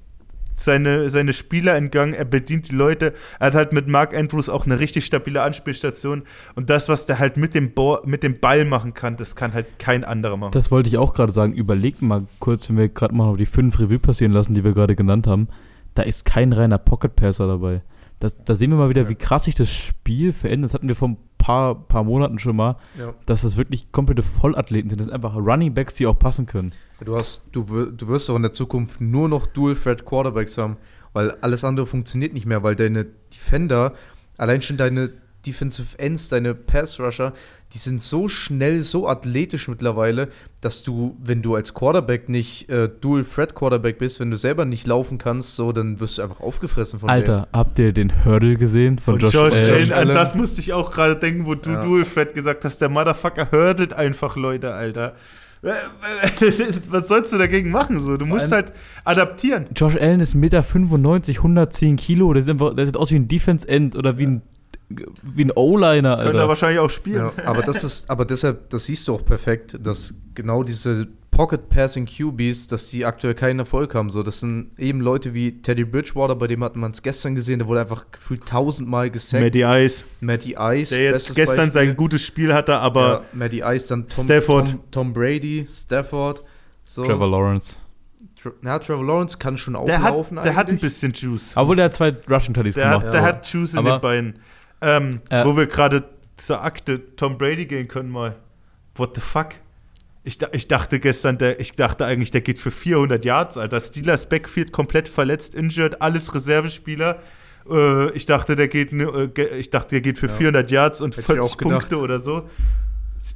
seine, seine Spieler in Gang, er bedient die Leute. Er hat halt mit Mark Andrews auch eine richtig stabile Anspielstation. Und das, was der halt mit dem, Bo mit dem Ball machen kann, das kann halt kein anderer machen. Das wollte ich auch gerade sagen. Überlegt mal kurz, wenn wir gerade mal noch die fünf Revue passieren lassen, die wir gerade genannt haben. Da ist kein reiner Pocket-Passer dabei. Das, da sehen wir mal wieder, wie krass sich das Spiel verändert. Das hatten wir ein paar, paar Monaten schon mal, Ja. dass das wirklich komplette Vollathleten sind. Das sind einfach Running Backs, die auch passen können. Du, hast, du, du wirst auch in der Zukunft nur noch Dual-Threat Quarterbacks haben, weil alles andere funktioniert nicht mehr, weil deine Defender, allein schon deine Defensive Ends, deine Pass-Rusher, die sind so schnell, so athletisch mittlerweile, dass du, wenn du als Quarterback nicht äh, Dual-Threat-Quarterback bist, wenn du selber nicht laufen kannst, so, dann wirst du einfach aufgefressen von Alter, habt ihr den Hurdle gesehen von, Von Josh, Josh, Allen? Allen. Josh An das musste ich auch gerade denken, wo du Ja. Dual Threat gesagt hast. Der Motherfucker hurdelt einfach Leute, Alter. *laughs* Was sollst du dagegen machen? So? Du musst allem- halt adaptieren. Josh Allen ist 1,95 Meter, 110 Kilo. Der sieht, einfach, der sieht aus wie ein Defense-End oder wie ein, wie ein O-Liner, Können er Alter. wahrscheinlich auch spielen. Ja, aber das ist, aber deshalb, das siehst du auch perfekt, dass genau diese Pocket Passing QBs, dass die aktuell keinen Erfolg haben. So, das sind eben Leute wie Teddy Bridgewater, bei dem hat man es gestern gesehen, der wurde einfach gefühlt tausendmal gesackt. Matty Ice, Matty Ice, der jetzt gestern Beispiel. sein gutes Spiel hatte, aber ja, Matty Ice, dann Tom, Stafford. Tom, Tom Brady, Stafford. So. Trevor Lawrence. Ja, Trevor Lawrence kann schon der, auflaufen hat, der hat ein bisschen Juice. Obwohl der hat zwei Rushing Tuddies Der, gemacht. hat, der ja. hat Juice in Aber- den Beinen. Ähm, Äh, wo wir gerade zur Akte Tom Brady gehen können mal. What the fuck? Ich, ich dachte gestern, der, ich dachte eigentlich, der geht für 400 Yards, Alter. Steelers Backfield komplett verletzt, injured, alles Reservespieler. Äh, ich dachte, der geht, äh, ich dachte, der geht für Ja. 400 Yards und Hätte ich 40 auch gedacht. Punkte oder so.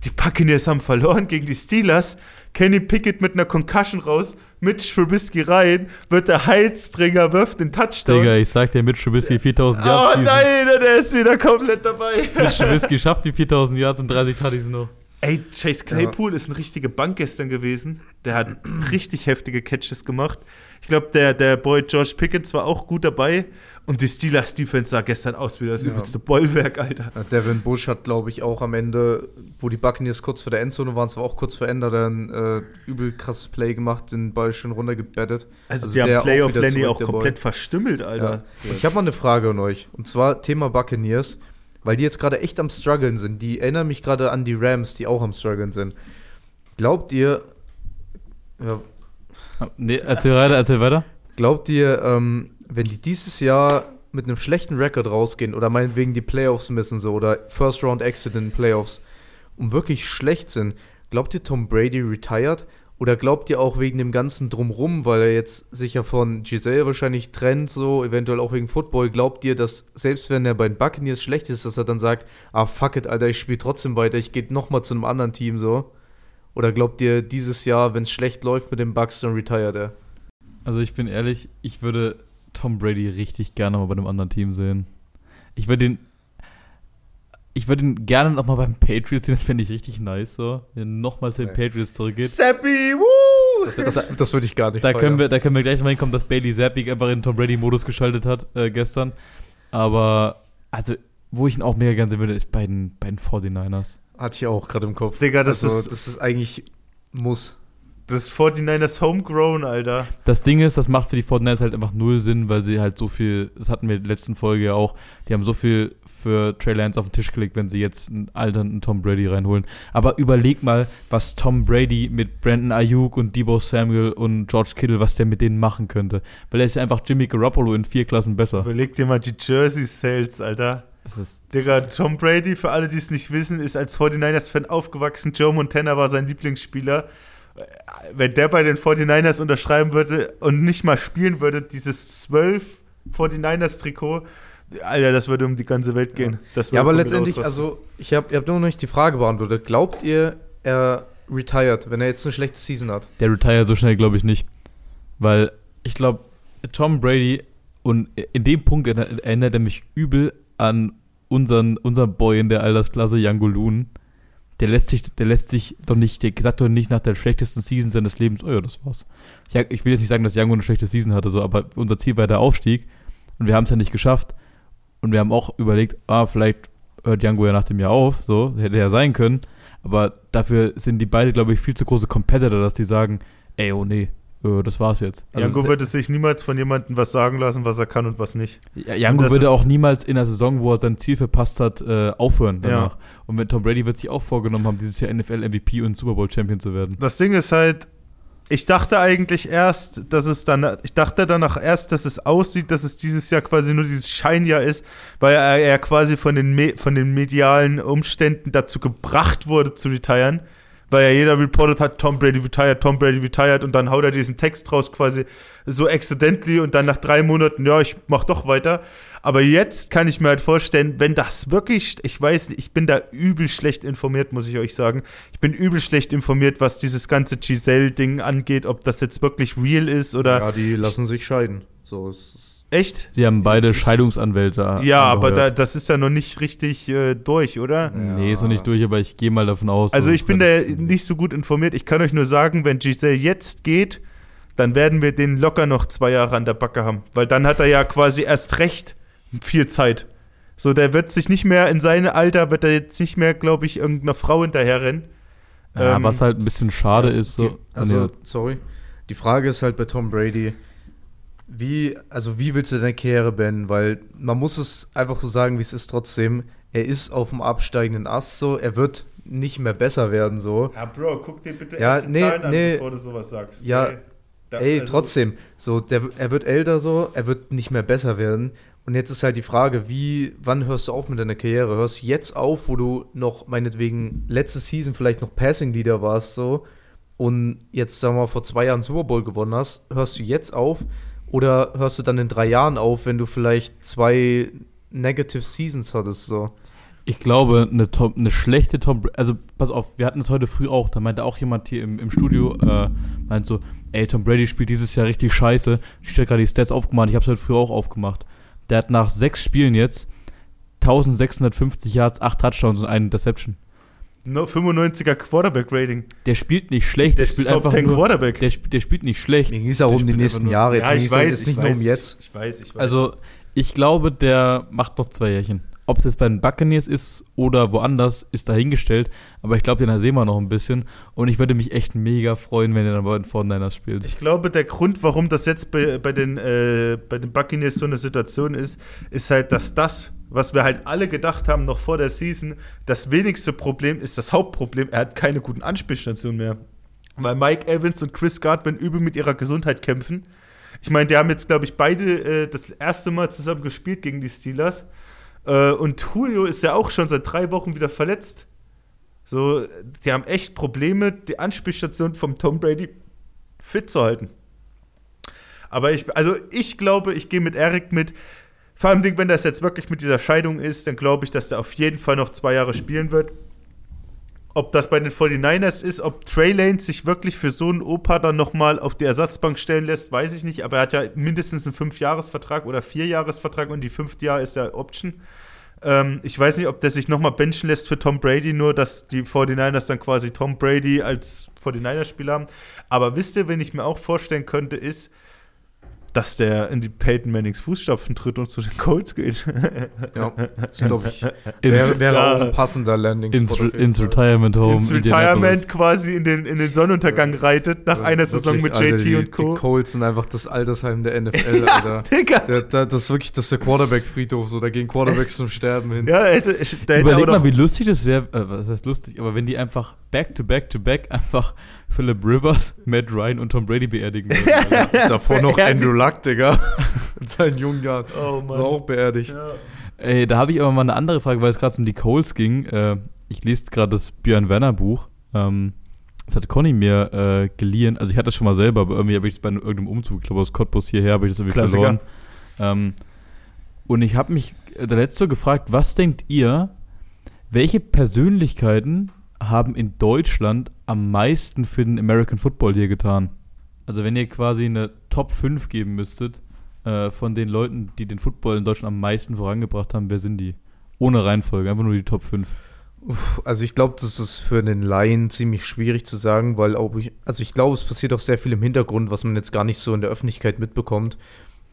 Die Buccaneers haben verloren gegen die Steelers. Kenny Pickett mit einer Concussion raus, Mitch Trubisky rein, wird der Heilsbringer, wirft den Touchdown. Digga, ich sag dir, Mitch Trubisky 4000 Oh Yards. Season. nein, der ist wieder komplett dabei. Mitch Trubisky schafft die 4000 Yards und 30 Tuddies noch. Ey, Chase Claypool ist eine richtige Bank gestern gewesen. Der hat *clears throat* richtig heftige Catches gemacht. Ich glaube, der, der Boy George Pickens war auch gut dabei. Und die Steelers Defense sah gestern aus wie das Ja. übelste Bollwerk, Alter. Ja, Devin Bush hat, glaube ich, auch am Ende, wo die Buccaneers kurz vor der Endzone waren, es war auch kurz vor Ende, dann äh, übel krasses Play gemacht, den Ball schön runtergebettet. Also, Also die haben Playoff Lenny auch komplett Boy. verstümmelt, Alter. Und ich habe mal eine Frage an euch. Und zwar Thema Buccaneers, weil die jetzt gerade echt am struggeln sind. Die erinnern mich gerade an die Rams, die auch am struggeln sind. Glaubt ihr, ja, Nee, erzähl weiter, erzähl weiter. glaubt ihr, ähm, wenn die dieses Jahr mit einem schlechten Rekord rausgehen oder meinetwegen die Playoffs missen so oder First Round Exit in Playoffs und wirklich schlecht sind, glaubt ihr Tom Brady retired oder glaubt ihr auch wegen dem ganzen Drumrum, weil er jetzt sich ja von Giselle wahrscheinlich trennt, so eventuell auch wegen Football, glaubt ihr, dass selbst wenn er bei den Buccaneers schlecht ist, dass er dann sagt, ah fuck it, Alter, ich spiele trotzdem weiter, ich gehe nochmal zu einem anderen Team so? Oder glaubt ihr dieses Jahr, wenn es schlecht läuft mit den Bucks, dann retired er? Also ich bin ehrlich, ich würde Tom Brady richtig gerne mal bei einem anderen Team sehen. Ich würde ihn. Ich würde ihn gerne noch mal beim Patriots sehen, das fände ich richtig nice, so. Wenn er nochmal zu den. Patriots zurückgeht. Seppi, woo! Das, das, das würde ich gar nicht Da feiern. können, wir, da können wir gleich mal hinkommen, dass Bailey Zappig einfach in Tom Brady-Modus geschaltet hat äh, gestern. Aber, also, wo ich ihn auch mega gerne sehen würde, ist bei den, bei den 49ers. Hatte ich auch gerade im Kopf. Digga, das also, ist- das ist eigentlich muss. Das 49ers Homegrown, Alter. Das Ding ist, das macht für die 49ers halt einfach null Sinn, weil sie halt so viel, das hatten wir in der letzten Folge ja auch, die haben so viel für Trey Lance auf den Tisch gelegt, wenn sie jetzt einen alternden Tom Brady reinholen. Aber überleg mal, was Tom Brady mit Brandon Ayuk und Debo Samuel und George Kittle, was der mit denen machen könnte. Weil er ist ja einfach Jimmy Garoppolo in vier Klassen besser. Überleg dir mal die Jersey Sales, Alter. Das ist, Digga, Tom Brady, für alle, die es nicht wissen, ist als 49ers-Fan aufgewachsen. Joe Montana war sein Lieblingsspieler. Wenn der bei den 49ers unterschreiben würde und nicht mal spielen würde, dieses 12 49ers-Trikot, Alter, das würde um die ganze Welt gehen. Das Ja, aber letztendlich, ausrasten. also, ich habe ihr habt nur noch nicht die Frage beantwortet. Glaubt ihr, er retired, wenn er jetzt eine schlechte Season hat? der Retire so schnell glaube ich nicht. Weil ich glaube, Tom Brady und in dem Punkt erinner- erinnert er mich übel an unseren, unseren Boy in der Altersklasse, Jango Loon. Der lässt sich, der lässt sich doch nicht, der sagt doch nicht nach der schlechtesten Season seines Lebens, oh ja, das war's. Ich, ich will jetzt nicht sagen, dass Jango eine schlechte Season hatte, so, aber unser Ziel war der Aufstieg und wir haben es ja nicht geschafft. Und wir haben auch überlegt, ah, vielleicht hört Jango ja nach dem Jahr auf, so, hätte ja sein können. Aber dafür sind die beide, glaube ich, viel zu große Competitor, dass die sagen, ey, oh nee, äh, das war's jetzt. Also, Jango se- würde sich niemals von jemandem was sagen lassen, was er kann und was nicht. ja, Jango das würde auch niemals in der Saison, wo er sein Ziel verpasst hat, äh, aufhören danach. Und mit Tom Brady wird sich auch vorgenommen haben, dieses Jahr NFL MVP und Super Bowl Champion zu werden. Das Ding ist halt, ich dachte eigentlich erst, dass es dann, ich dachte danach erst, dass es aussieht, dass es dieses Jahr quasi nur dieses Scheinjahr ist, weil er, er quasi von den, Me von den medialen Umständen dazu gebracht wurde zu retiren. Weil ja jeder reportet hat, Tom Brady retired, Tom Brady retired und dann haut er diesen Text raus quasi so accidentally und dann nach drei Monaten, ja, ich mach doch weiter. Aber jetzt kann ich mir halt vorstellen, wenn das wirklich, ich weiß nicht, ich bin da übel schlecht informiert, muss ich euch sagen. Ich bin übel schlecht informiert, was dieses ganze Giselle-Ding angeht, ob das jetzt wirklich real ist oder Ja, die lassen sich scheiden. So, es ist, echt. Sie haben beide Scheidungsanwälte. Ja, aber da, das ist ja noch nicht richtig äh, durch, oder? Nee, ist noch nicht durch, aber ich gehe mal davon aus. Also ich bin da nicht so gut informiert. Ich kann euch nur sagen, wenn Giselle jetzt geht, dann werden wir den locker noch zwei Jahre an der Backe haben. Weil dann hat er ja quasi erst recht viel Zeit. So, der wird sich nicht mehr, in seinem Alter wird er jetzt nicht mehr, glaube ich, irgendeiner Frau hinterherrennen. Ja, ähm, was halt ein bisschen schade ist. So, die, also, sorry. Die Frage ist halt bei Tom Brady, wie, also wie willst du deine Karriere beenden? Weil man muss es einfach so sagen, wie es ist trotzdem. Er ist auf dem absteigenden Ast so, er wird nicht mehr besser werden so. Ja, Bro, guck dir bitte Ja, erst die nee, Zahlen an, nee. bevor du sowas sagst. Ja, Ey, da- Ey, also- trotzdem, so, der, er wird älter so, er wird nicht mehr besser werden. Und jetzt ist halt die Frage, wie, wann hörst du auf mit deiner Karriere? Hörst du jetzt auf, wo du noch meinetwegen letzte Season vielleicht noch Passing Leader warst so und jetzt, sagen wir mal, vor zwei Jahren Super Bowl gewonnen hast, hörst du jetzt auf oder hörst du dann in drei Jahren auf, wenn du vielleicht zwei Negative Seasons hattest so? Ich glaube, eine, Tom, eine schlechte Tom Brady, also pass auf, wir hatten es heute früh auch, da meinte auch jemand hier im, im Studio, äh, meint so, ey, Tom Brady spielt dieses Jahr richtig scheiße. Ich habe gerade die Stats aufgemacht, ich habe es heute früh auch aufgemacht. Der hat nach sechs Spielen jetzt 1650 Yards, acht Touchdowns und eine Interception. No, 95er Quarterback-Rating. Der spielt nicht schlecht, der, Der spielt Top einfach 10 nur, Quarterback. der, sp- der spielt nicht schlecht. Mir ging es auch um die nächsten nur- Jahre. Jetzt ja, ich weiß, jetzt ich nicht weiß, nur um jetzt. Ich weiß, ich weiß. Also, ich glaube, der macht noch zwei Jährchen. Ob es jetzt bei den Buccaneers ist oder woanders, ist dahingestellt. Aber ich glaube, den sehen wir noch ein bisschen. Und ich würde mich echt mega freuen, wenn er dann bei den 49ers spielt. Ich glaube, der Grund, warum das jetzt bei, bei, den, äh, bei den Buccaneers so eine Situation ist, ist halt, dass das, was wir halt alle gedacht haben noch vor der Season, das wenigste Problem ist das Hauptproblem. Er hat keine guten Anspielstationen mehr. Weil Mike Evans und Chris Godwin übel mit ihrer Gesundheit kämpfen. Ich meine, die haben jetzt, glaube ich, beide äh, das erste Mal zusammen gespielt gegen die Steelers. Äh, und Julio ist ja auch schon seit drei Wochen wieder verletzt. So, die haben echt Probleme, die Anspielstation vom Tom Brady fit zu halten. Aber ich, also ich glaube, ich gehe mit Eric mit. Vor allem, wenn das jetzt wirklich mit dieser Scheidung ist, dann glaube ich, dass er auf jeden Fall noch zwei Jahre spielen wird. Ob das bei den 49ers ist, ob Trey Lane sich wirklich für so einen Opa dann nochmal auf die Ersatzbank stellen lässt, weiß ich nicht. Aber er hat ja mindestens einen Fünfjahresvertrag oder Vierjahresvertrag und die fünfte Jahr ist ja Option. Ähm, ich weiß nicht, ob der sich nochmal benchen lässt für Tom Brady, nur dass die 49ers dann quasi Tom Brady als 49er-Spieler haben. Aber wisst ihr, wen ich mir auch vorstellen könnte, ist, dass der in die Peyton Mannings Fußstapfen tritt und zu den Colts geht. Ja, *laughs* das glaube ich. Wäre, wäre auch ein passender Landing ins, ins Retirement Home. ins. Retirement quasi in den, in den Sonnenuntergang reitet, nach einer Saison mit JT die, und Co. Die Colts sind einfach das Altersheim der NFL, *laughs* Alter. Digga! Der, der, das ist wirklich das ist der Quarterback-Friedhof, so, da gehen Quarterbacks zum Sterben hin. Ja, hätte, ich- da hätte Überleg mal, wie lustig das wäre, äh, was heißt lustig, aber wenn die einfach back to back to back einfach Philip Rivers, Matt Ryan und Tom Brady beerdigen würden. *laughs* Davor noch. Andrew Luck, Digga. *laughs* In seinen jungen Jahren. Oh Ist auch beerdigt. Ja. Ey, da habe ich aber mal eine andere Frage, weil es gerade um die Coles ging. Äh, ich lese gerade das Björn Werner Buch. Ähm, das hat Conny mir äh, geliehen. Also ich hatte es schon mal selber, aber irgendwie habe ich es bei irgendeinem Umzug, ich glaube aus Cottbus hierher, habe ich das irgendwie Klassiker. verloren. Ähm, und ich habe mich äh, der letzte gefragt, was denkt ihr, welche Persönlichkeiten haben in Deutschland am meisten für den American Football hier getan? Also wenn ihr quasi eine Top 5 geben müsstet, äh, von den Leuten, die den Football in Deutschland am meisten vorangebracht haben, wer sind die? Ohne Reihenfolge, einfach nur die Top 5. Uff, Also ich glaube, das ist für den Laien ziemlich schwierig zu sagen, weil auch ich, also ich glaube, es passiert auch sehr viel im Hintergrund, was man jetzt gar nicht so in der Öffentlichkeit mitbekommt.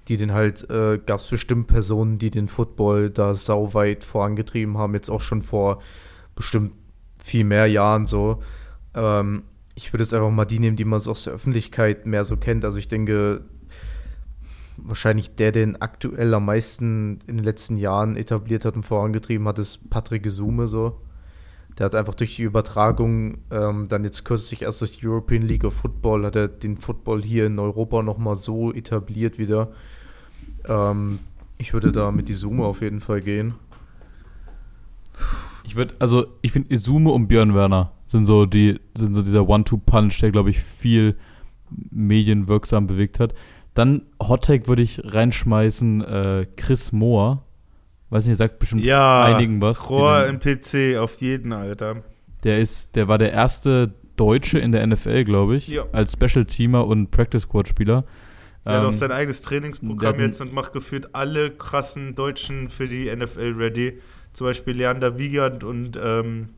Die den halt, äh, gab es bestimmt Personen, die den Football da sauweit vorangetrieben haben, jetzt auch schon vor bestimmt viel mehr Jahren so. Ähm, ich würde jetzt einfach mal die nehmen, die man so aus der Öffentlichkeit mehr so kennt. Also ich denke, wahrscheinlich der, den aktuell am meisten in den letzten Jahren etabliert hat und vorangetrieben hat, ist Patrick Gesume so. Der hat einfach durch die Übertragung, ähm, dann jetzt kürzlich erst durch die European League of Football, hat er den Football hier in Europa nochmal so etabliert wieder. Ähm, ich würde da mit die Summe auf jeden Fall gehen. Würde, also ich finde Izume und Björn Werner sind so die, sind so dieser One-Two-Punch, der glaube ich viel medienwirksam bewegt hat. Dann Hottake würde ich reinschmeißen, äh, Chris Moore. Weiß nicht, sagt bestimmt Ja, einigen was. Rohr im PC auf jeden, Alter. Der ist, der war der erste Deutsche in der NFL, glaube ich, Ja. als Special Teamer und Practice Squad Spieler. Der hat Ähm, auch sein eigenes Trainingsprogramm jetzt und macht gefühlt alle krassen Deutschen für die NFL ready. Zum Beispiel Leander Wiegand und ähm,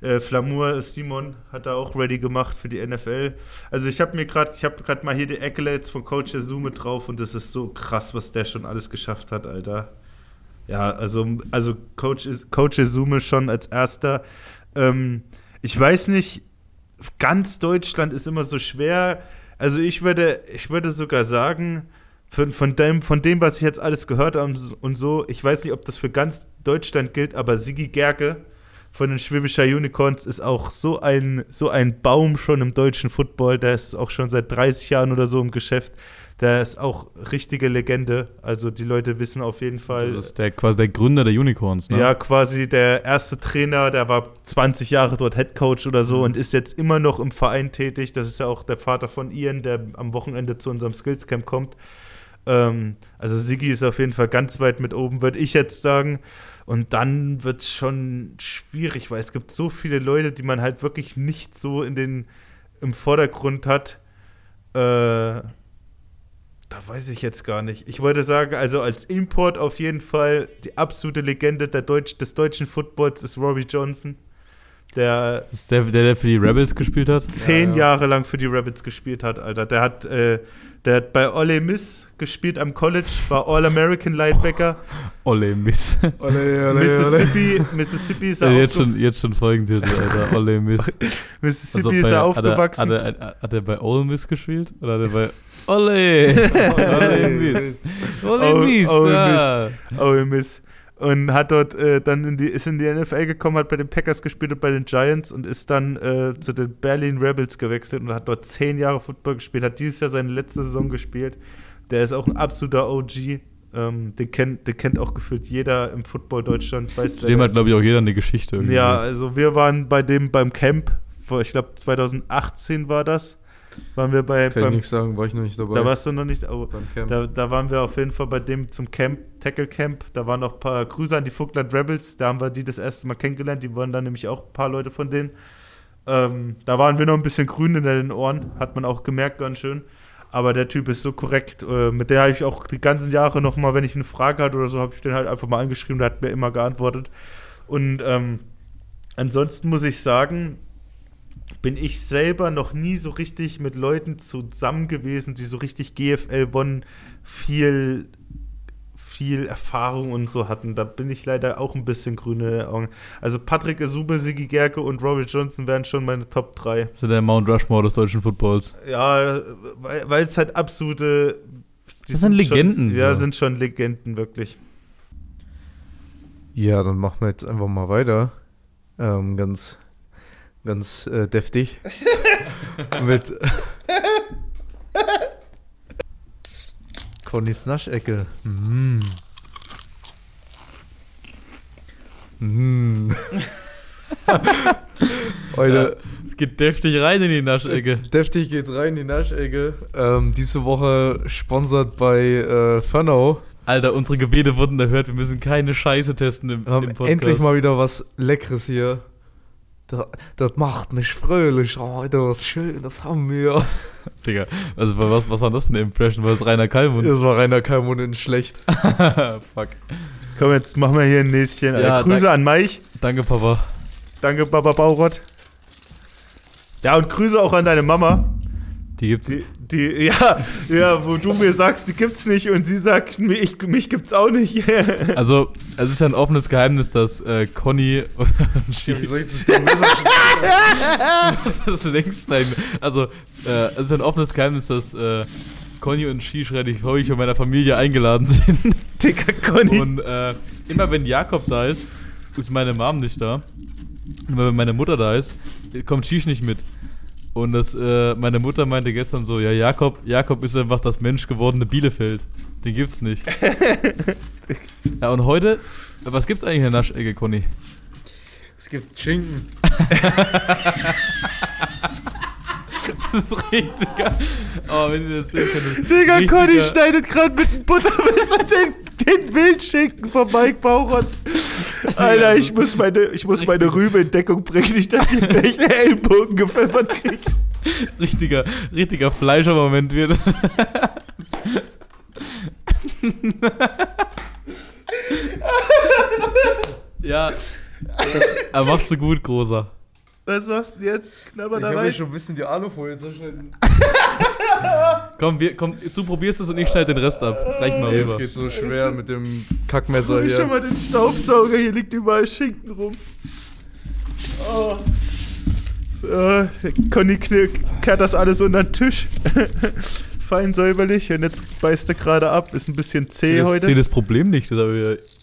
äh, Flamour Simon hat er auch ready gemacht für die NFL. Also ich habe mir gerade, ich habe gerade mal hier die Accolades von Coach Azume drauf und das ist so krass, was der schon alles geschafft hat, Alter. Ja, also, also Coach, Coach schon als erster. Ähm, ich weiß nicht, ganz Deutschland ist immer so schwer. Also ich würde, ich würde sogar sagen, von, von, dem, von dem, was ich jetzt alles gehört habe und so, ich weiß nicht, ob das für ganz Deutschland gilt, aber Sigi Gerke von den Schwäbischer Unicorns ist auch so ein, so ein Baum schon im deutschen Football. Der ist auch schon seit 30 Jahren oder so im Geschäft. Der ist auch richtige Legende. Also die Leute wissen auf jeden Fall. das ist der, quasi der Gründer der Unicorns, ne? Ja, quasi der erste Trainer, der war 20 Jahre dort Head Coach oder so Mhm. und ist jetzt immer noch im Verein tätig. Das ist ja auch der Vater von Ian, der am Wochenende zu unserem Skills Camp kommt. Ähm, also Sigi ist auf jeden Fall ganz weit mit oben, würde ich jetzt sagen. Und dann wird es schon schwierig, weil es gibt so viele Leute, die man halt wirklich nicht so in den, im Vordergrund hat. Äh, da weiß ich jetzt gar nicht. Ich wollte sagen, also als Import auf jeden Fall die absolute Legende der Deutsch, des deutschen Footballs ist Robbie Johnson. Der ist der, der, der für die Rebels gespielt hat. zehn Ja, ja. Jahre lang für die Rabbits gespielt hat, Alter. Der hat, äh, der hat bei Ole Miss gespielt am College, war All-American Linebacker. Olle Miss. Ole, Mississippi, Mississippi ist er, Ja, jetzt, schon, jetzt schon Folgentitel, Alter. Olle Miss. *laughs* Mississippi Also ist er bei- hat aufgewachsen. Hat er, hat er bei Ole Miss gespielt? Oder hat er bei *laughs* Olle? Olle Miss. Olle Ole- Miss, Ole ja. Ole Miss. Und hat dort äh, dann in die, ist in die NFL gekommen, hat bei den Packers gespielt und bei den Giants und ist dann äh, zu den Berlin Rebels gewechselt und hat dort zehn Jahre Football gespielt, hat dieses Jahr seine letzte Saison gespielt. Der ist auch ein absoluter OG. Ähm, den, kennt, den kennt auch gefühlt jeder im Football Deutschland. Weiß, Zu dem hat, glaube ich, auch jeder eine Geschichte irgendwie. Ja, also wir waren bei dem beim Camp, vor, ich glaube 2018 war das. Waren wir bei, Kann ich beim, nichts sagen, war ich noch nicht dabei. da warst du noch nicht, Camp. da, da waren wir auf jeden Fall bei dem zum Camp, Tackle Camp. Da waren noch ein paar Grüße an die Vogtland Rebels. Da haben wir die das erste Mal kennengelernt. Die waren dann nämlich auch ein paar Leute von denen. Ähm, da waren wir noch ein bisschen grün in den Ohren. Hat man auch gemerkt, ganz schön. Aber der Typ ist so korrekt. Äh, mit der habe ich auch die ganzen Jahre nochmal, wenn ich eine Frage hatte oder so, habe ich den halt einfach mal angeschrieben. Der hat mir immer geantwortet. Und ähm, ansonsten muss ich sagen, bin ich selber noch nie so richtig mit Leuten zusammen gewesen, die so richtig GFL One viel, viel Erfahrung und so hatten. Da bin ich leider auch ein bisschen grüne Augen. Also Patrick Esube, Sigi Gerke und Robert Johnson wären schon meine Top 3. Das ist der Mount Rushmore des deutschen Footballs. Ja, weil, weil es halt absolute. die Das sind Legenden, Schon, ja, so. sind schon Legenden, wirklich. Ja, dann machen wir jetzt einfach mal weiter. Ähm, ganz, ganz äh, deftig. *laughs* Mit Connys Naschecke. Mm. Mm. *laughs* Heute Es geht deftig rein in die Naschecke. *laughs* deftig geht's rein in die Naschecke. Ähm, diese Woche sponsert bei äh, Fernau. Alter, unsere Gebete wurden erhört. Wir müssen keine Scheiße testen im, Wir haben im endlich mal wieder was Leckeres hier. Das, das macht mich fröhlich. Oh, Alter, was schön, das haben wir. *laughs* Digga, also was, was war das für eine Impression? War das Rainer Kallmund? Das war Rainer Kalmund in schlecht. *laughs* Fuck. Komm, jetzt machen wir hier ein Näschen. Ja, äh, Grüße danke. an Mike. Danke, Papa. Danke, Baba Baurott. Ja, und Grüße auch an deine Mama. Die gibt's. Die, die, ja, ja, wo du mir sagst, die gibt's nicht und sie sagt, mich, mich gibt's auch nicht. *laughs* Also, es ist ja ein offenes Geheimnis, dass äh, Conny *laughs* Wie soll ich das *laughs* Messer das ist längst ein. Also, äh, es ist ein offenes Geheimnis, dass äh, Conny und Ski schreitig häufig von meiner Familie eingeladen sind. Dicker Conny. Und äh, immer wenn Jakob da ist, ist meine Mom nicht da. Immer wenn meine Mutter da ist, kommt Shish nicht mit. Und das, äh, meine Mutter meinte gestern so, ja, Jakob, Jakob ist einfach das menschgewordene Bielefeld. Den gibt's nicht. *laughs* ja, und heute, was gibt's eigentlich in der Naschecke, Conny? Es gibt Schinken. *laughs* *laughs* Das ist richtig geil. Oh, wenn ihr das sehen könntet. Digga, Richtiger- Conny schneidet gerade mit dem Buttermesser den, den Wildschinken von Mike Baurott. Alter, ich muss meine, ich muss meine Rübe in Deckung bringen, nicht, dass ich welche Ellbogen gepfeffert kriege. Richtiger, richtiger Fleischermoment wird. ja. Aber machst du gut, Großer. Was machst du jetzt? Knabber Ich da habe mir rein. schon ein bisschen die Alufolie zerschnitten. *laughs* Komm, wir, komm, du probierst es und ich schneide den Rest ab. Reich mal Nee, es rüber. geht so schwer mit dem Kackmesser ich schon hier. mal den Staubsauger, hier liegt überall Schinken rum. Oh. So, Conny kehrt das alles unter den Tisch. *laughs* Fein säuberlich. Und jetzt beißt er gerade ab. Ist ein bisschen zäh Ich sehe heute. das Problem nicht. Das aber Ich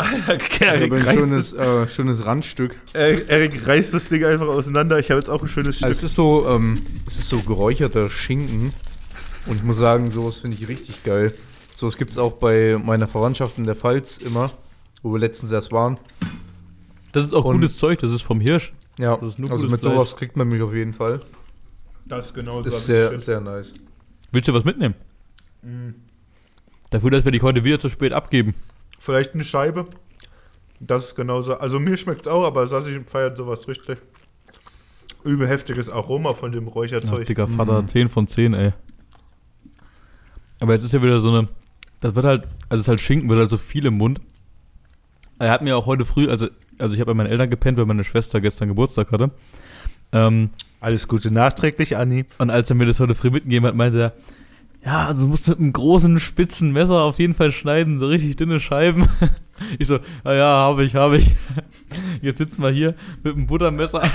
Erik, habe ein reißt schönes, äh, schönes Randstück. das, Erik, Erik reißt das Ding einfach auseinander. Ich habe jetzt auch ein schönes Stück. Also es ist so, ähm, es ist so geräucherter Schinken. Und ich muss sagen, sowas finde ich richtig geil. Sowas gibt es auch bei meiner Verwandtschaft in der Pfalz immer, wo wir letztens erst waren. das ist auch Und- gutes Zeug. Das ist vom Hirsch. Ja, Das ist nur also gutes mit Fleisch. sowas kriegt man mich auf jeden Fall. das ist genau Das ist sehr, sehr nice. Willst du was mitnehmen? Dafür, dass wir dich heute wieder zu spät abgeben. Vielleicht eine Scheibe. Das ist genauso. Also mir schmeckt es auch, aber Sassi feiert sowas richtig. Übel heftiges Aroma von dem Ja, Räucherzeug. dicker Vater, Mhm. 10 von 10, ey. Aber jetzt ist ja wieder so eine. Das wird halt, also es ist halt Schinken, wird halt so viel im Mund. Er hat mir auch heute früh, also also ich habe bei meinen Eltern gepennt, weil meine Schwester gestern Geburtstag hatte. Ähm, Alles Gute nachträglich, Anni. und als er mir das heute früh mitgegeben hat, meinte er, ja, also du musst mit einem großen, spitzen Messer auf jeden Fall schneiden, so richtig dünne Scheiben. *laughs* Ich so, ah ja, habe ich, habe ich. *laughs* Jetzt sitzen wir hier mit einem Buttermesser *laughs*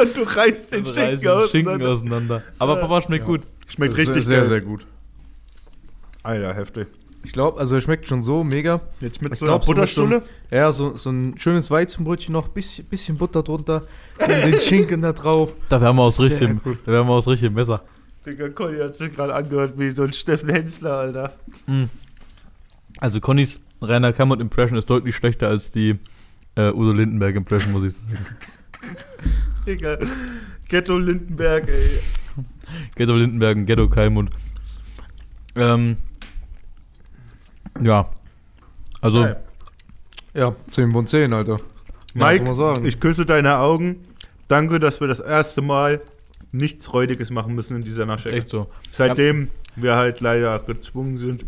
Und du reißt den Schinken reißen aus. Schinken auseinander. Aber Papa schmeckt Ja. gut. Schmeckt Das ist richtig sehr, geil. sehr gut. Alter, heftig. Ich glaube, also er schmeckt schon so mega. Jetzt mit Ich so einer glaub, so mit Butterstulle? Ja, so, so ein schönes Weizenbrötchen noch, bisschen, bisschen Butter drunter und den Schinken da drauf. Da wären wir aus Sehr richtigem, gut. da wären wir aus richtigem Messer. Digga, Conny hat sich gerade angehört wie so ein Steffen Hensler, Alter. Also Connys Rainer Kammert Impression ist deutlich schlechter als die äh, Udo Lindenberg Impression, muss ich sagen. *laughs* Digga. Ghetto Lindenberg, ey. Ghetto Lindenberg, und Ghetto Kalmund. Ähm, ja. Also, Geil. Ja, 10 von 10, Alter. Ja, Mike, sagen. ich küsse deine Augen. Danke, dass wir das erste Mal nichts Räudiges machen müssen in dieser Naschecke. echt so. Seitdem wir halt leider gezwungen sind,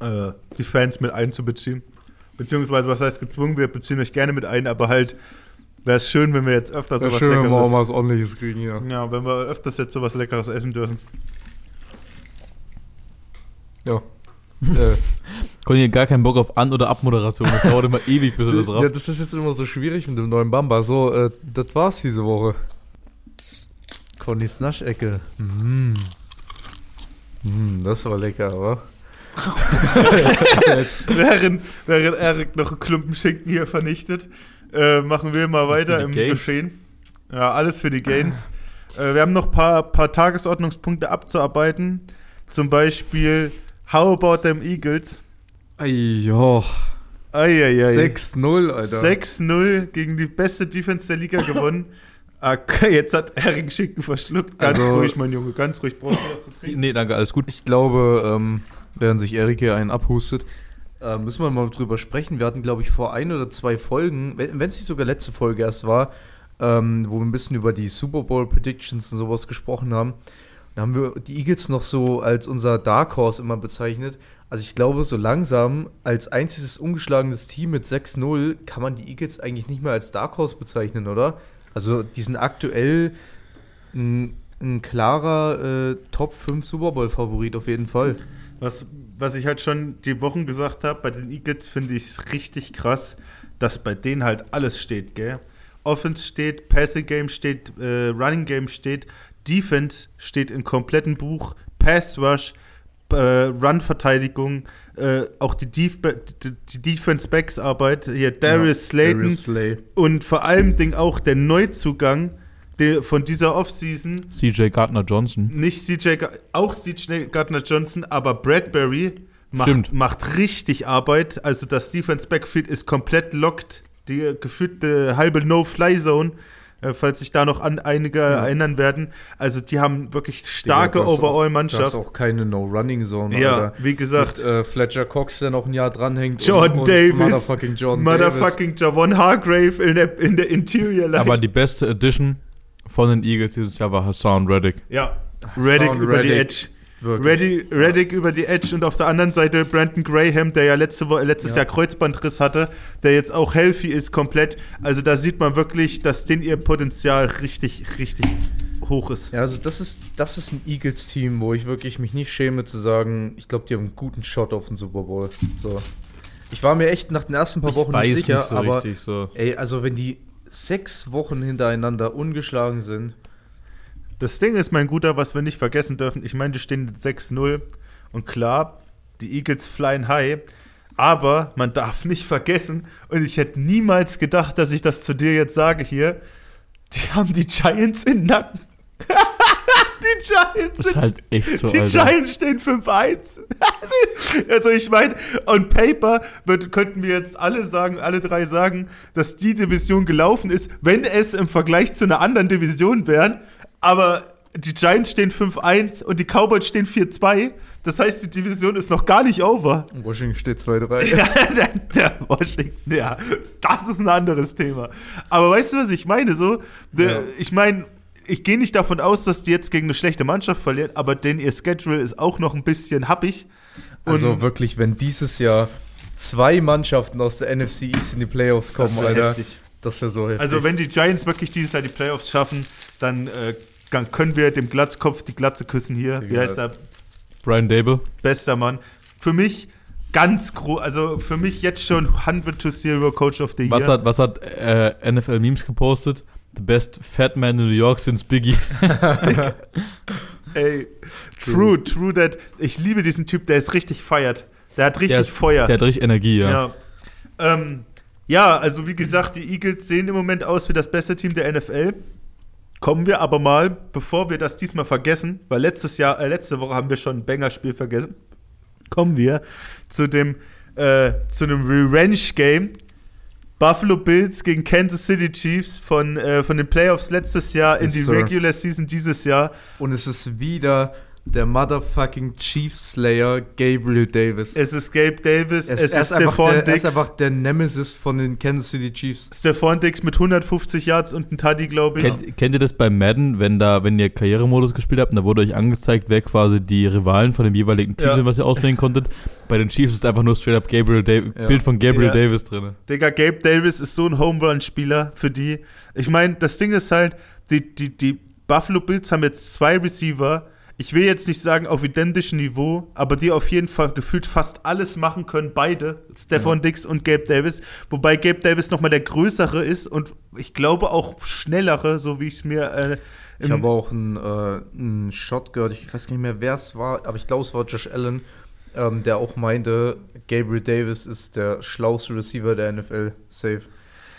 äh, die Fans mit einzubeziehen. Beziehungsweise, was heißt gezwungen? Wir beziehen euch gerne mit ein, aber halt wäre es schön, wenn wir jetzt öfters Wäre sowas schön, wenn wir auch Leckeres... mal was ordentliches kriegen, ja. ja, wenn wir öfters jetzt sowas Leckeres essen dürfen. Ja. *laughs* äh, Conny hat gar keinen Bock auf An- oder Abmoderation. Das dauert immer ewig, bis er das ja, rafft. das ist jetzt immer so schwierig mit dem neuen Bamba. So, äh, das war's diese Woche. Connys Naschecke. Mm. Mm, das war lecker, aber. *laughs* während, während Erik noch einen Klumpen Schinken hier vernichtet, äh, machen wir mal weiter im Gains. Geschehen. Ja, alles für die Gains. Äh, wir haben noch ein paar, paar Tagesordnungspunkte abzuarbeiten. Zum Beispiel, how about them Eagles? Ajo. Eieiei. 6-0, Alter. 6-0 gegen die beste Defense der Liga *laughs* gewonnen. Okay, jetzt hat Erik Schinken verschluckt. Ganz Also- ruhig, mein Junge, ganz ruhig. Brauchst du was zu trinken? Nee, danke, alles gut. Ich glaube, ähm, während sich Erik hier einen abhustet, äh, müssen wir mal drüber sprechen. Wir hatten, glaube ich, vor ein oder zwei Folgen, wenn es nicht sogar letzte Folge erst war, ähm, wo wir ein bisschen über die Super Bowl Predictions und sowas gesprochen haben. Da haben wir die Eagles noch so als unser Dark Horse immer bezeichnet. Also ich glaube, so langsam als einziges ungeschlagenes Team mit 6-0 kann man die Eagles eigentlich nicht mehr als Dark Horse bezeichnen, oder? Also die sind aktuell ein, ein klarer äh, Top 5 Super Bowl Favorit auf jeden Fall. Was, was ich halt schon die Wochen gesagt habe, bei den Eagles finde ich es richtig krass, dass bei denen halt alles steht, gell? Offense steht, Passing Game steht, äh, Running Game steht, Defense steht im kompletten Buch, Pass Rush, äh, Run-Verteidigung, äh, auch die, Def die, die Defense-Backs-Arbeit, hier Darius Slayton Darius Slay. und vor allem Ding auch der Neuzugang der, von dieser Offseason, CJ Gardner Johnson. nicht CJ, auch CJ Gardner Johnson, aber Bradbury macht, Stimmt. macht richtig Arbeit. Also das Defense Backfield ist komplett locked. Die gefühlte halbe No-Fly-Zone, falls sich da noch an einige erinnern werden. Also die haben wirklich starke Digga, das ist auch- Overall-Mannschaft. keine No-Running-Zone, Ja, Alter. wie gesagt, Mit, äh, Fletcher Cox, der noch ein Jahr dranhängt. Jordan Davis. Motherfucking Jordan Davis. Motherfucking Javon Hargrave in der, in der Interior Line. Aber die beste Edition von den Eagles dieses Jahr war Hassan Reddick. ja, Reddick Hassan über die Reddick. Edge. Wirklich. Reddy, Reddick über die Edge und auf der anderen Seite Brandon Graham, der ja letzte Wo letztes Ja. Jahr Kreuzbandriss hatte, der jetzt auch healthy ist komplett. Also da sieht man wirklich, dass den ihr Potenzial richtig, richtig hoch ist. Ja, also das ist, das ist ein Eagles-Team, wo ich wirklich mich nicht schäme zu sagen, ich glaube, die haben einen guten Shot auf den Super Bowl. So. Ich war mir echt nach den ersten paar Wochen nicht sicher, nicht so aber richtig so. ey, also wenn die sechs Wochen hintereinander ungeschlagen sind, Das Ding ist, mein Guter, was wir nicht vergessen dürfen, ich meine, die stehen mit 6-0 und klar, die Eagles flying high, aber man darf nicht vergessen, und ich hätte niemals gedacht, dass ich das zu dir jetzt sage hier, die haben die Giants im Nacken. *laughs* die Giants Das ist sind halt echt so, Die Alter. Giants stehen 5-1. *laughs* also ich meine, on paper wird, könnten wir jetzt alle sagen, alle drei sagen, dass die Division gelaufen ist, wenn es im Vergleich zu einer anderen Division wären. Aber die Giants stehen 5-1 und die Cowboys stehen 4-2. Das heißt, die Division ist noch gar nicht over. Washington steht 2-3. *laughs* Ja, der, der Washington, ja, das ist ein anderes Thema. Aber weißt du, was ich meine? So, der, Ja. ich meine, ich gehe nicht davon aus, dass die jetzt gegen eine schlechte Mannschaft verlieren, aber denn ihr Schedule ist auch noch ein bisschen happig. Und Also wirklich, wenn dieses Jahr zwei Mannschaften aus der NFC East in die Playoffs kommen, Das Alter. heftig. Das wäre so heftig. Also wenn die Giants wirklich dieses Jahr die Playoffs schaffen, dann, äh, dann können wir dem Glatzkopf die Glatze küssen hier. Wie heißt er? Brian Dable. Bester Mann. Für mich ganz groß, also für mich jetzt schon 100 to 0 Coach of the Year. Was hat, was hat äh, NFL Memes gepostet? The best fat man in New York since Biggie. *laughs* Ey, true, true that. Ich liebe diesen Typ, der ist richtig feiert. Der hat richtig Der ist- Feuer. Der hat richtig Energie, ja. ja. Ähm, ja, also wie gesagt, die Eagles sehen im Moment aus wie das beste Team der NFL. Kommen wir aber mal, bevor wir das diesmal vergessen, weil letztes Jahr, äh, letzte Woche haben wir schon ein Banger-Spiel vergessen, kommen wir zu dem, äh, zu einem Revenge-Game. Buffalo Bills gegen Kansas City Chiefs von, äh, von den Playoffs letztes Jahr in Yes, die sir. Regular Season dieses Jahr. Und es ist wieder der motherfucking Chief Slayer Gabriel Davis. Es ist Gabe Davis, es, er ist einfach Stephon der, er ist einfach der Nemesis von den Kansas City Chiefs. Stephon Diggs mit 150 Yards und ein Tuddy, glaube ich. Kennt, kennt ihr das bei Madden, wenn da, wenn ihr Karrieremodus gespielt habt und da wurde euch angezeigt, wer quasi die Rivalen von dem jeweiligen Team Ja. sind, was ihr auswählen konntet? Bei den Chiefs ist einfach nur straight up Gabriel Davis, Ja. Bild von Gabriel Ja. Davis drin. Digga, Gabe Davis ist so ein Home Run-Spieler für die. Ich meine, das Ding ist halt, die, die, die Buffalo Bills haben jetzt zwei Receiver. Ich will jetzt nicht sagen auf identischem Niveau, aber die auf jeden Fall gefühlt fast alles machen können, beide, Stephon Diggs und Gabe Davis. Wobei Gabe Davis nochmal der größere ist und ich glaube auch schnellere, so wie ich es mir. Äh, Ich habe auch einen, äh, einen Shot gehört, ich weiß gar nicht mehr, wer es war, aber ich glaube, es war Josh Allen, ähm, der auch meinte, Gabriel Davis ist der schlauste Receiver der NFL. Safe.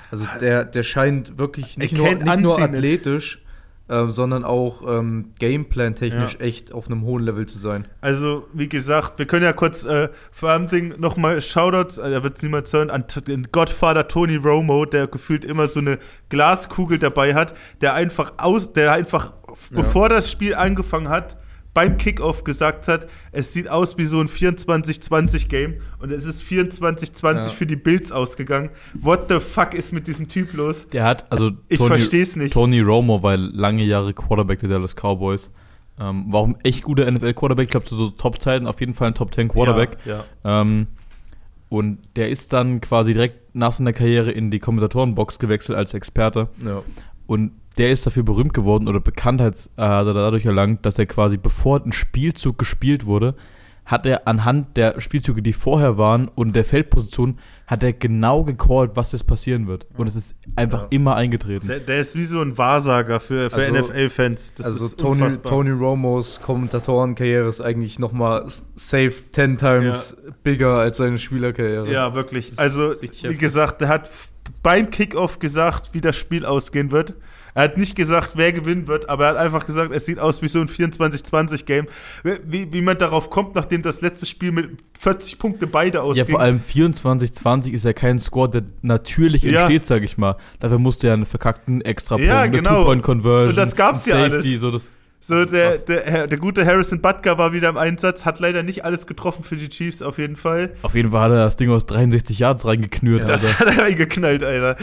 Also der, der scheint wirklich nicht, nur, nicht nur athletisch, ähm, sondern auch ähm, Gameplan-technisch Ja. echt auf einem hohen Level zu sein. Also, wie gesagt, wir können ja kurz äh, vor allem Ding nochmal Shoutouts, äh, da wird es niemand hören, an den Godfather Tony Romo, der gefühlt immer so eine Glaskugel dabei hat, der einfach aus, der einfach, Ja. bevor das Spiel angefangen hat, beim Kickoff gesagt hat, es sieht aus wie so ein 24-20-Game und es ist 24-20 Ja. für die Bills ausgegangen. What the fuck ist mit diesem Typ los? Der hat, also Ich Tony, versteh's nicht. Tony Romo war lange Jahre Quarterback der Dallas Cowboys. Ähm, war auch ein echt guter NFL-Quarterback, ich glaube zu so Top-Zeiten auf jeden Fall ein Top-10-Quarterback. Ja, ja. Ähm, und der ist dann quasi direkt nach seiner Karriere in die Kommentatorenbox gewechselt als Experte. Ja. Und der ist dafür berühmt geworden oder Bekanntheit äh, hat er dadurch erlangt, dass er quasi, bevor ein Spielzug gespielt wurde, hat er anhand der Spielzüge, die vorher waren und der Feldposition, hat er genau gecallt, was jetzt passieren wird. Und es ist einfach Ja. immer eingetreten. Der, der ist wie so ein Wahrsager für, für Also- NFL-Fans. Also ist Tony, unfassbar. Tony Romos Kommentatorenkarriere ist eigentlich nochmal safe 10 times bigger als seine Spielerkarriere. Ja, wirklich. Also, wie gesagt, er hat beim Kickoff gesagt, wie das Spiel ausgehen wird. Er hat nicht gesagt, wer gewinnen wird, aber er hat einfach gesagt, es sieht aus wie so ein 24-20-Game. Wie, wie man darauf kommt, nachdem das letzte Spiel mit 40 Punkte beide Ja, ausging. vor allem 24-20 ist ja kein Score, der natürlich Ja. entsteht, sag ich mal. Dafür musst du ja einen verkackten Extrapunkt, Ja, eine genau. Two-Point-Conversion, Und das gab's ja Safety, alles. so das So, der, der, der gute Harrison Butker war wieder im Einsatz, hat leider nicht alles getroffen für die Chiefs, auf jeden Fall. Auf jeden Fall hat er das Ding aus 63 Yards reingeknürt. Ja. Das hat er reingeknallt, Alter.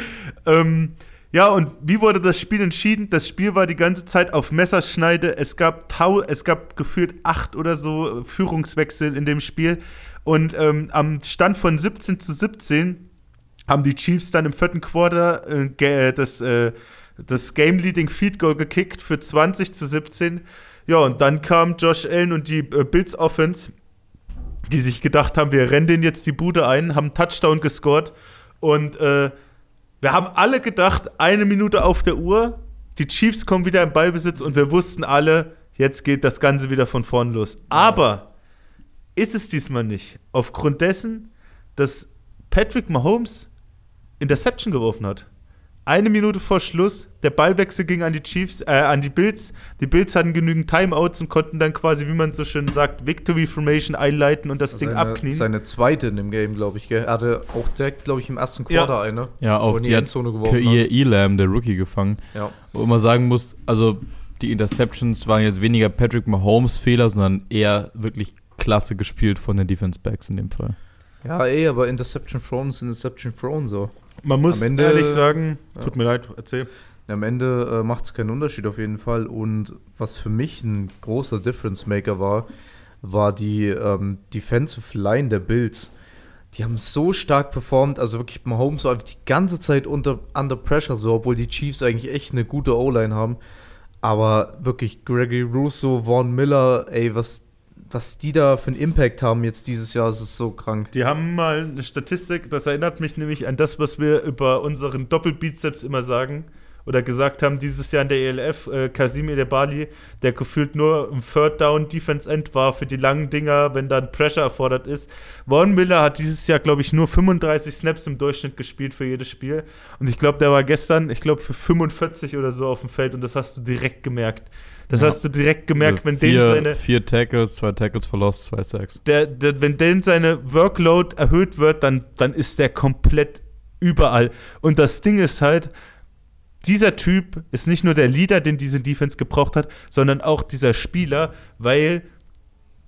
Ähm, ja, und wie wurde das Spiel entschieden? Das Spiel war die ganze Zeit auf Messerschneide. Es gab, tau es gab gefühlt acht oder so Führungswechsel in dem Spiel. Und ähm, am Stand von 17 zu 17 haben die Chiefs dann im vierten Quarter äh, ge- das, äh, das Game-Leading Feed Goal gekickt für 20 zu 17. Ja, und dann kam Josh Allen und die äh, Bills Offense, die sich gedacht haben, wir rennen den jetzt die Bude ein, haben einen Touchdown gescored. Und äh, wir haben alle gedacht, eine Minute auf der Uhr, die Chiefs kommen wieder im Ballbesitz und wir wussten alle, jetzt geht das Ganze wieder von vorn los. Aber ist es diesmal nicht. Aufgrund dessen, dass Patrick Mahomes Interception geworfen hat. Eine Minute vor Schluss, der Ballwechsel ging an die Chiefs, äh, an die Bills. Die Bills hatten genügend Timeouts und konnten dann quasi, wie man so schön sagt, Victory Formation einleiten und das Ding seine, abknien. seine zweite in dem Game, glaube ich. Gell? Er hatte auch direkt, glaube ich, im ersten Ja. Quarter eine. Ja, auf die hat Endzone geworfen Kair Elam, der Rookie, gefangen. Ja. Wo man sagen muss, also die Interceptions waren jetzt weniger Patrick Mahomes Fehler, sondern eher wirklich klasse gespielt von den Defense Backs in dem Fall. ja, eh, aber Interception Thrown ist Interception Thrown so. Man muss Am Ende- ehrlich sagen, Ja. tut mir leid, erzähl. Am Ende äh, macht es keinen Unterschied auf jeden Fall. Und was für mich ein großer Difference Maker war, war die ähm, Defensive Line der Bills. die haben so stark performt, also wirklich Mahomes war einfach die ganze Zeit unter under pressure so, obwohl die Chiefs eigentlich echt eine gute O-Line haben. Aber wirklich Gregory Russo, Vaughn Miller, ey, was, was die da für einen Impact haben jetzt dieses Jahr, ist so krank. Die haben mal eine Statistik, das erinnert mich nämlich an das, was wir über unseren Doppelbizeps immer sagen oder gesagt haben, dieses Jahr in der ELF, äh, Kasim Edebali, der gefühlt nur im Third Down Defense End war für die langen Dinger, wenn dann Pressure erfordert ist. Vaughn Miller hat dieses Jahr, glaube ich, nur 35 Snaps im Durchschnitt gespielt für jedes Spiel. Und ich glaube, der war gestern, ich glaube, für 45 oder so auf dem Feld und das hast du direkt gemerkt. Das Ja. hast du direkt gemerkt, Also wenn vier, den seine vier Tackles, zwei Tackles verlost, zwei Sacks. der, der, wenn denn seine Workload erhöht wird, dann, dann ist der komplett überall. Und das Ding ist halt, dieser Typ ist nicht nur der Leader, den diese Defense gebraucht hat, sondern auch dieser Spieler, weil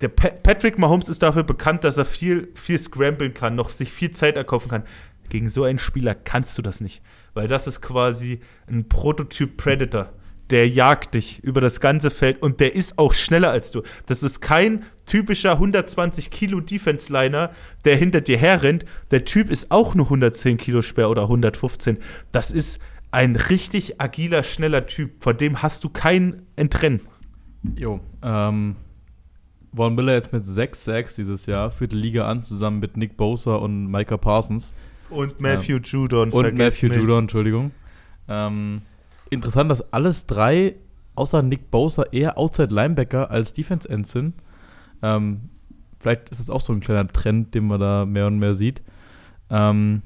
der Pa- Patrick Mahomes ist dafür bekannt, dass er viel, viel scramblen kann, noch sich viel Zeit erkaufen kann. Gegen so einen Spieler kannst du das nicht, weil das ist quasi ein Prototyp Predator. Der jagt dich über das ganze Feld und der ist auch schneller als du. Das ist kein typischer 120 Kilo Defense-Liner, der hinter dir herrennt. Der Typ ist auch nur 110 Kilo schwer oder 115. Das ist ein richtig agiler, schneller Typ. Vor dem hast du kein Entrennen. Jo. Ähm, Von Miller jetzt mit sechs Sacks dieses Jahr, führt die Liga an, zusammen mit Nick Bosa und Micah Parsons. Und Matthew Judon. Und Matthew nicht. Judon, Entschuldigung. Ähm, interessant, dass alles drei, außer Nick Bosa, eher Outside Linebacker als Defense Ends sind. Ähm, vielleicht ist es auch so ein kleiner Trend, den man da mehr und mehr sieht. Ähm,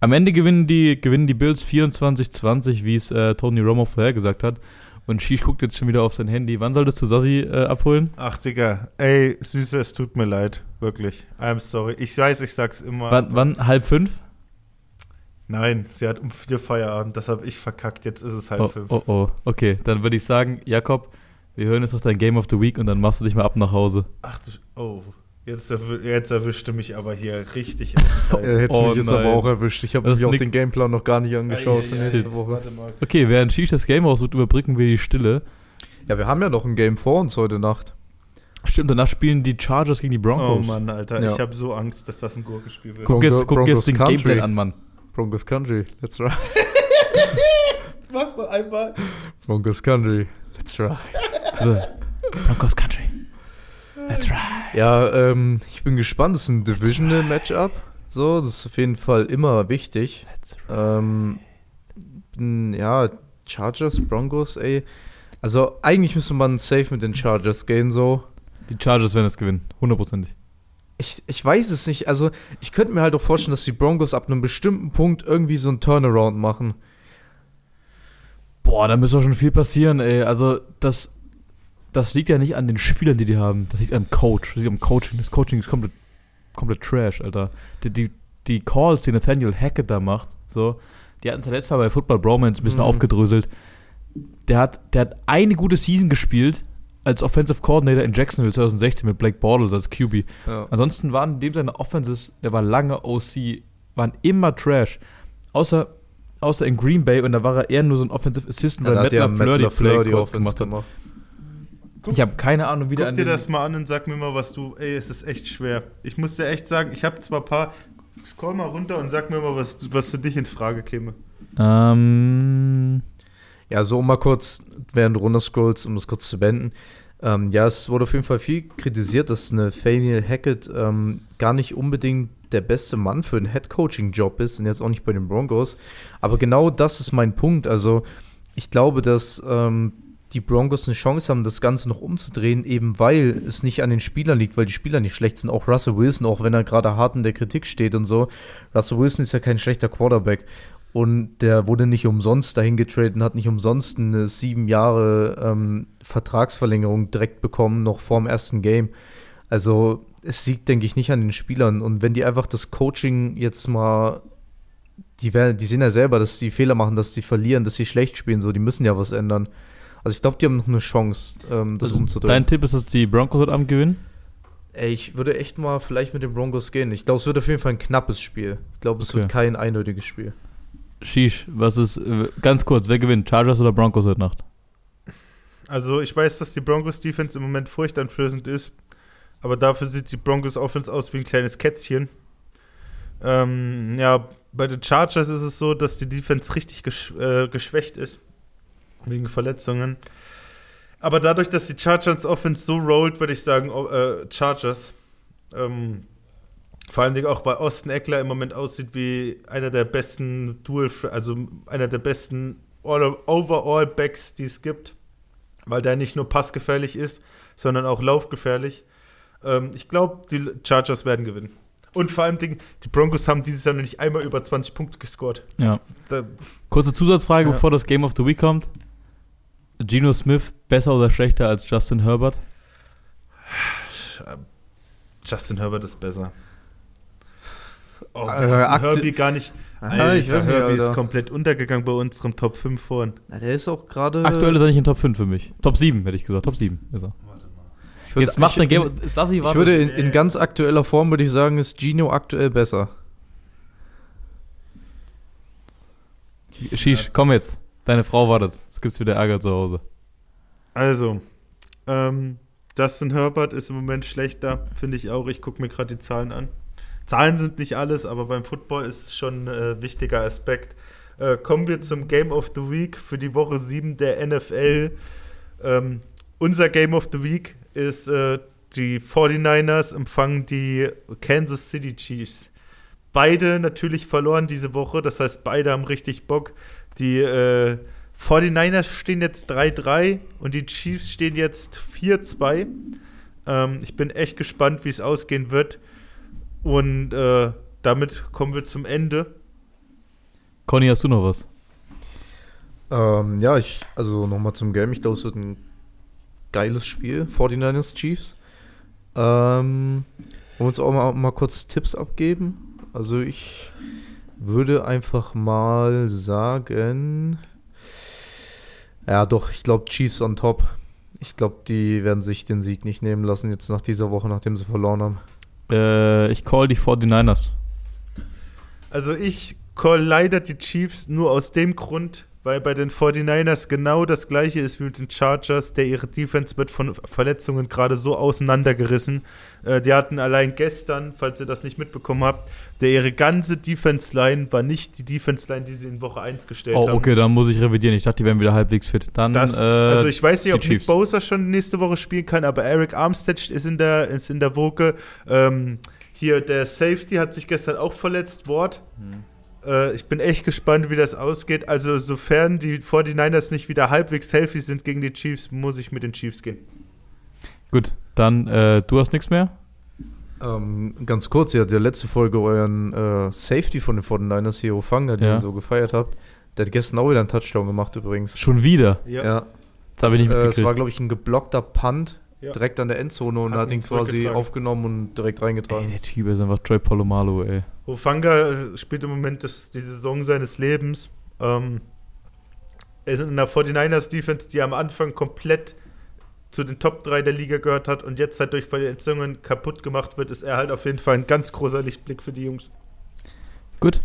am Ende gewinnen die, gewinnen die Bills 24-20, wie es äh, Tony Romo vorhergesagt hat. Und Shish guckt jetzt schon wieder auf sein Handy. Wann solltest du Sassi äh, abholen? Ach, Digga. Ey, Süße, es tut mir leid. Wirklich. I'm sorry. Ich weiß, ich sag's immer. Wann, wann? Halb fünf? Nein, sie hat um vier Feierabend. Das habe ich verkackt. Jetzt ist es halb Oh, fünf. oh, oh. Okay, dann würde ich sagen, Jakob, wir hören jetzt noch dein Game of the Week und dann machst du dich mal ab nach Hause. Ach du. Oh. Jetzt, erw- jetzt erwischte mich aber hier richtig. auf den Fall. *laughs* Er hätte Oh mich jetzt nein. aber auch erwischt. Ich habe mir auch den Gameplan noch gar nicht angeschaut für Ei, ei, ei, nächste Woche. Warte mal. Okay, während Shish das Game aussucht, überbrücken wir die Stille. Ja, wir haben ja noch ein Game vor uns heute Nacht. Stimmt, danach spielen die Chargers gegen die Oh Broncos. Mann, Alter. Ja. Ich habe so Angst, dass das ein Gurkenspiel wird. Guck jetzt, guck jetzt den Country. Gameplan an, Mann. Broncos Country, let's ride. Was *laughs* noch einmal? Broncos Country, let's ride. Also, Broncos Country. Let's ride. Ja, ähm, ich bin gespannt. Das ist ein Divisional Matchup. So, das ist auf jeden Fall immer wichtig. Let's ride. Ähm, bin- ja, Chargers, Broncos, ey. Also eigentlich müsste man safe mit den Chargers gehen, so. Die Chargers werden es gewinnen, hundertprozentig. Ich, ich weiß es nicht. Also, ich könnte mir halt auch vorstellen, dass die Broncos ab einem bestimmten Punkt irgendwie so einen Turnaround machen. Boah, da müsste doch schon viel passieren, ey. Also, das, das liegt ja nicht an den Spielern, die die haben. Das liegt am Coach. Das liegt am Coaching. Das Coaching ist komplett, komplett Trash, Alter. Die, die, die Calls, die Nathaniel Hackett da macht, so, die hatten es ja letztes Mal bei Football Bromance ein bisschen Mhm. aufgedröselt. Der hat, der hat eine gute Season gespielt als Offensive Coordinator in Jacksonville 2016 mit Blake Bortles als QB. Ja. Ansonsten waren in dem seine Offenses, der war lange OC, waren immer Trash. Außer, außer in Green Bay und da war er eher nur so ein Offensive Assistant, Dann weil Matt LaFleur die LaFleur die Play Offense gemacht hat. gemacht. Ich habe keine Ahnung, wie der Guck dir das mal an und sag mir mal, was du. Ey, es ist echt schwer. Ich muss dir echt sagen, ich habe zwar ein paar. Scroll mal runter und sag mir mal, was, was für dich in Frage käme. Ähm, Ja, so um mal kurz, während du runterscrollst, um das kurz zu beenden. Ähm, ja, es wurde auf jeden Fall viel kritisiert, dass eine Nathaniel Hackett ähm, gar nicht unbedingt der beste Mann für einen Head-Coaching-Job ist und jetzt auch nicht bei den Broncos. Aber genau das ist mein Punkt. Also, ich glaube, dass ähm, die Broncos eine Chance haben, das Ganze noch umzudrehen, eben weil es nicht an den Spielern liegt, weil die Spieler nicht schlecht sind. Auch Russell Wilson, auch wenn er gerade hart in der Kritik steht und so. Russell Wilson ist ja kein schlechter Quarterback. Und der wurde nicht umsonst dahin getradet und hat nicht umsonst eine sieben Jahre ähm, Vertragsverlängerung direkt bekommen, noch vorm ersten Game. Also es liegt, denke ich, nicht an den Spielern. Und wenn die einfach das Coaching jetzt mal, die, werden, die sehen ja selber, dass die Fehler machen, dass die verlieren, dass sie schlecht spielen, so, die müssen ja was ändern. Also ich glaube, die haben noch eine Chance, ähm, das also umzudrehen. dein Tipp ist, dass die Broncos heute Abend gewinnen? Ey, ich würde echt mal vielleicht mit den Broncos gehen. Ich glaube, es wird auf jeden Fall ein knappes Spiel. Ich glaube, es Okay. wird kein eindeutiges Spiel. Sheesh, was ist, äh, ganz kurz, wer gewinnt? Chargers oder Broncos heute Nacht? Also, ich weiß, dass die Broncos Defense im Moment furchteinflößend ist. Aber dafür sieht die Broncos Offense aus wie ein kleines Kätzchen. Ähm, ja, bei den Chargers ist es so, dass die Defense richtig gesch äh, geschwächt ist. Wegen Verletzungen. Aber dadurch, dass die Chargers Offense so rollt, würde ich sagen, oh, äh, Chargers. Ähm, vor allem auch bei Austin Eckler im Moment aussieht wie einer der besten Dual, also einer der besten Overall-Backs, die es gibt. Weil der nicht nur passgefährlich ist, sondern auch laufgefährlich. Ähm, ich glaube, die Chargers werden gewinnen. Und vor allem, die Broncos haben dieses Jahr noch nicht einmal über 20 Punkte gescored. Ja. Da, Kurze Zusatzfrage, Ja. bevor das Game of the Week kommt. Geno Smith besser oder schlechter als Justin Herbert? Justin Herbert ist besser. Oh, Äh, Herbie gar nicht. Alter, ich weiß nicht, Herbie ist Alter. komplett untergegangen bei unserem Top 5 vorhin. Na, der ist auch gerade. Aktuell ist er nicht in Top 5 für mich. Top 7, hätte ich gesagt. Top 7 ist er. Ich würd- Jetzt macht ich, Game. Sassi, Ich warte. würde in, in ganz aktueller Form würde ich sagen, ist Gino aktuell besser. Shish, komm jetzt. Deine Frau wartet. Es gibt's wieder Ärger zu Hause. Also, ähm, Justin Herbert ist im Moment schlechter, finde ich auch. Ich gucke mir gerade die Zahlen an. Zahlen sind nicht alles, aber beim Football ist es schon ein äh, wichtiger Aspekt. Äh, kommen wir zum Game of the Week für die Woche 7 der NFL. Ähm, unser Game of the Week ist äh, die 49ers empfangen die Kansas City Chiefs. Beide natürlich verloren diese Woche, das heißt, beide haben richtig Bock. Die äh, 49ers stehen jetzt 3-3 und die Chiefs stehen jetzt 4-2. Ähm, ich bin echt gespannt, wie es ausgehen wird. Und äh, damit kommen wir zum Ende. Conny, hast du noch was? Ähm, ja, ich, also nochmal zum Game. Ich glaube, es wird ein geiles Spiel. 49ers Chiefs. Ähm, wollen wir uns auch mal, mal kurz Tipps abgeben? Also ich würde einfach mal sagen. Ja, doch, ich glaube Chiefs on top. Ich glaube, die werden sich den Sieg nicht nehmen lassen, jetzt nach dieser Woche, nachdem sie verloren haben. Äh, ich call die 49ers. Also ich call leider die Chiefs nur aus dem Grund, weil bei den 49ers genau das gleiche ist wie mit den Chargers, der ihre Defense wird von Verletzungen gerade so auseinandergerissen. Äh, die hatten allein gestern, falls ihr das nicht mitbekommen habt, der ihre ganze Defense-Line war nicht die Defense-Line, die sie in Woche 1 gestellt Oh, haben. okay, dann muss ich revidieren. Ich dachte, die wären wieder halbwegs fit. Dann, Das, äh, also ich weiß nicht, ob Nick. Bosa schon nächste Woche spielen kann, aber Eric Armstead ist in der, ist in der Woke. Ähm, hier der Safety hat sich gestern auch verletzt, Ward. Hm. Äh, ich bin echt gespannt, wie das ausgeht. Also sofern die 49ers nicht wieder halbwegs healthy sind gegen die Chiefs, muss ich mit den Chiefs gehen. Gut, dann, äh, du hast nichts mehr? Ähm, ganz kurz, ihr hattet ja letzte Folge euren äh, Safety von den 49ers hier, Ofanga, den Ja. ihr so gefeiert habt. Der hat gestern auch wieder einen Touchdown gemacht übrigens. Schon wieder. Ja, Das habe ich nicht äh, es mitgekriegt. war, glaube ich, ein geblockter Punt Ja. direkt an der Endzone und Hat hat, ihn quasi aufgenommen und direkt ey, reingetragen. der Typ ist einfach Troy Polomalo, ey. Hofanga äh, spielt im Moment das, die Saison seines Lebens. Ähm, er ist in der 49ers Defense, die am Anfang komplett zu den Top 3 der Liga gehört hat und jetzt halt durch Verletzungen kaputt gemacht wird, ist er halt auf jeden Fall ein ganz großer Lichtblick für die Jungs. Gut,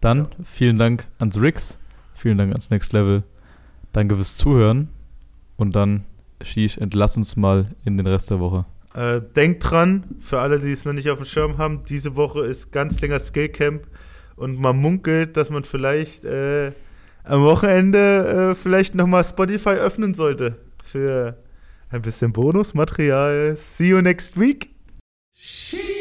dann vielen Dank ans Rix, vielen Dank ans Next Level, danke fürs Zuhören und dann, Shish, entlass uns mal in den Rest der Woche. Äh, denkt dran, für alle, die es noch nicht auf dem Schirm haben, diese Woche ist ganz länger Skillcamp und man munkelt, dass man vielleicht äh, am Wochenende äh, vielleicht nochmal Spotify öffnen sollte für ein bisschen Bonusmaterial. See you next week. Sheesh.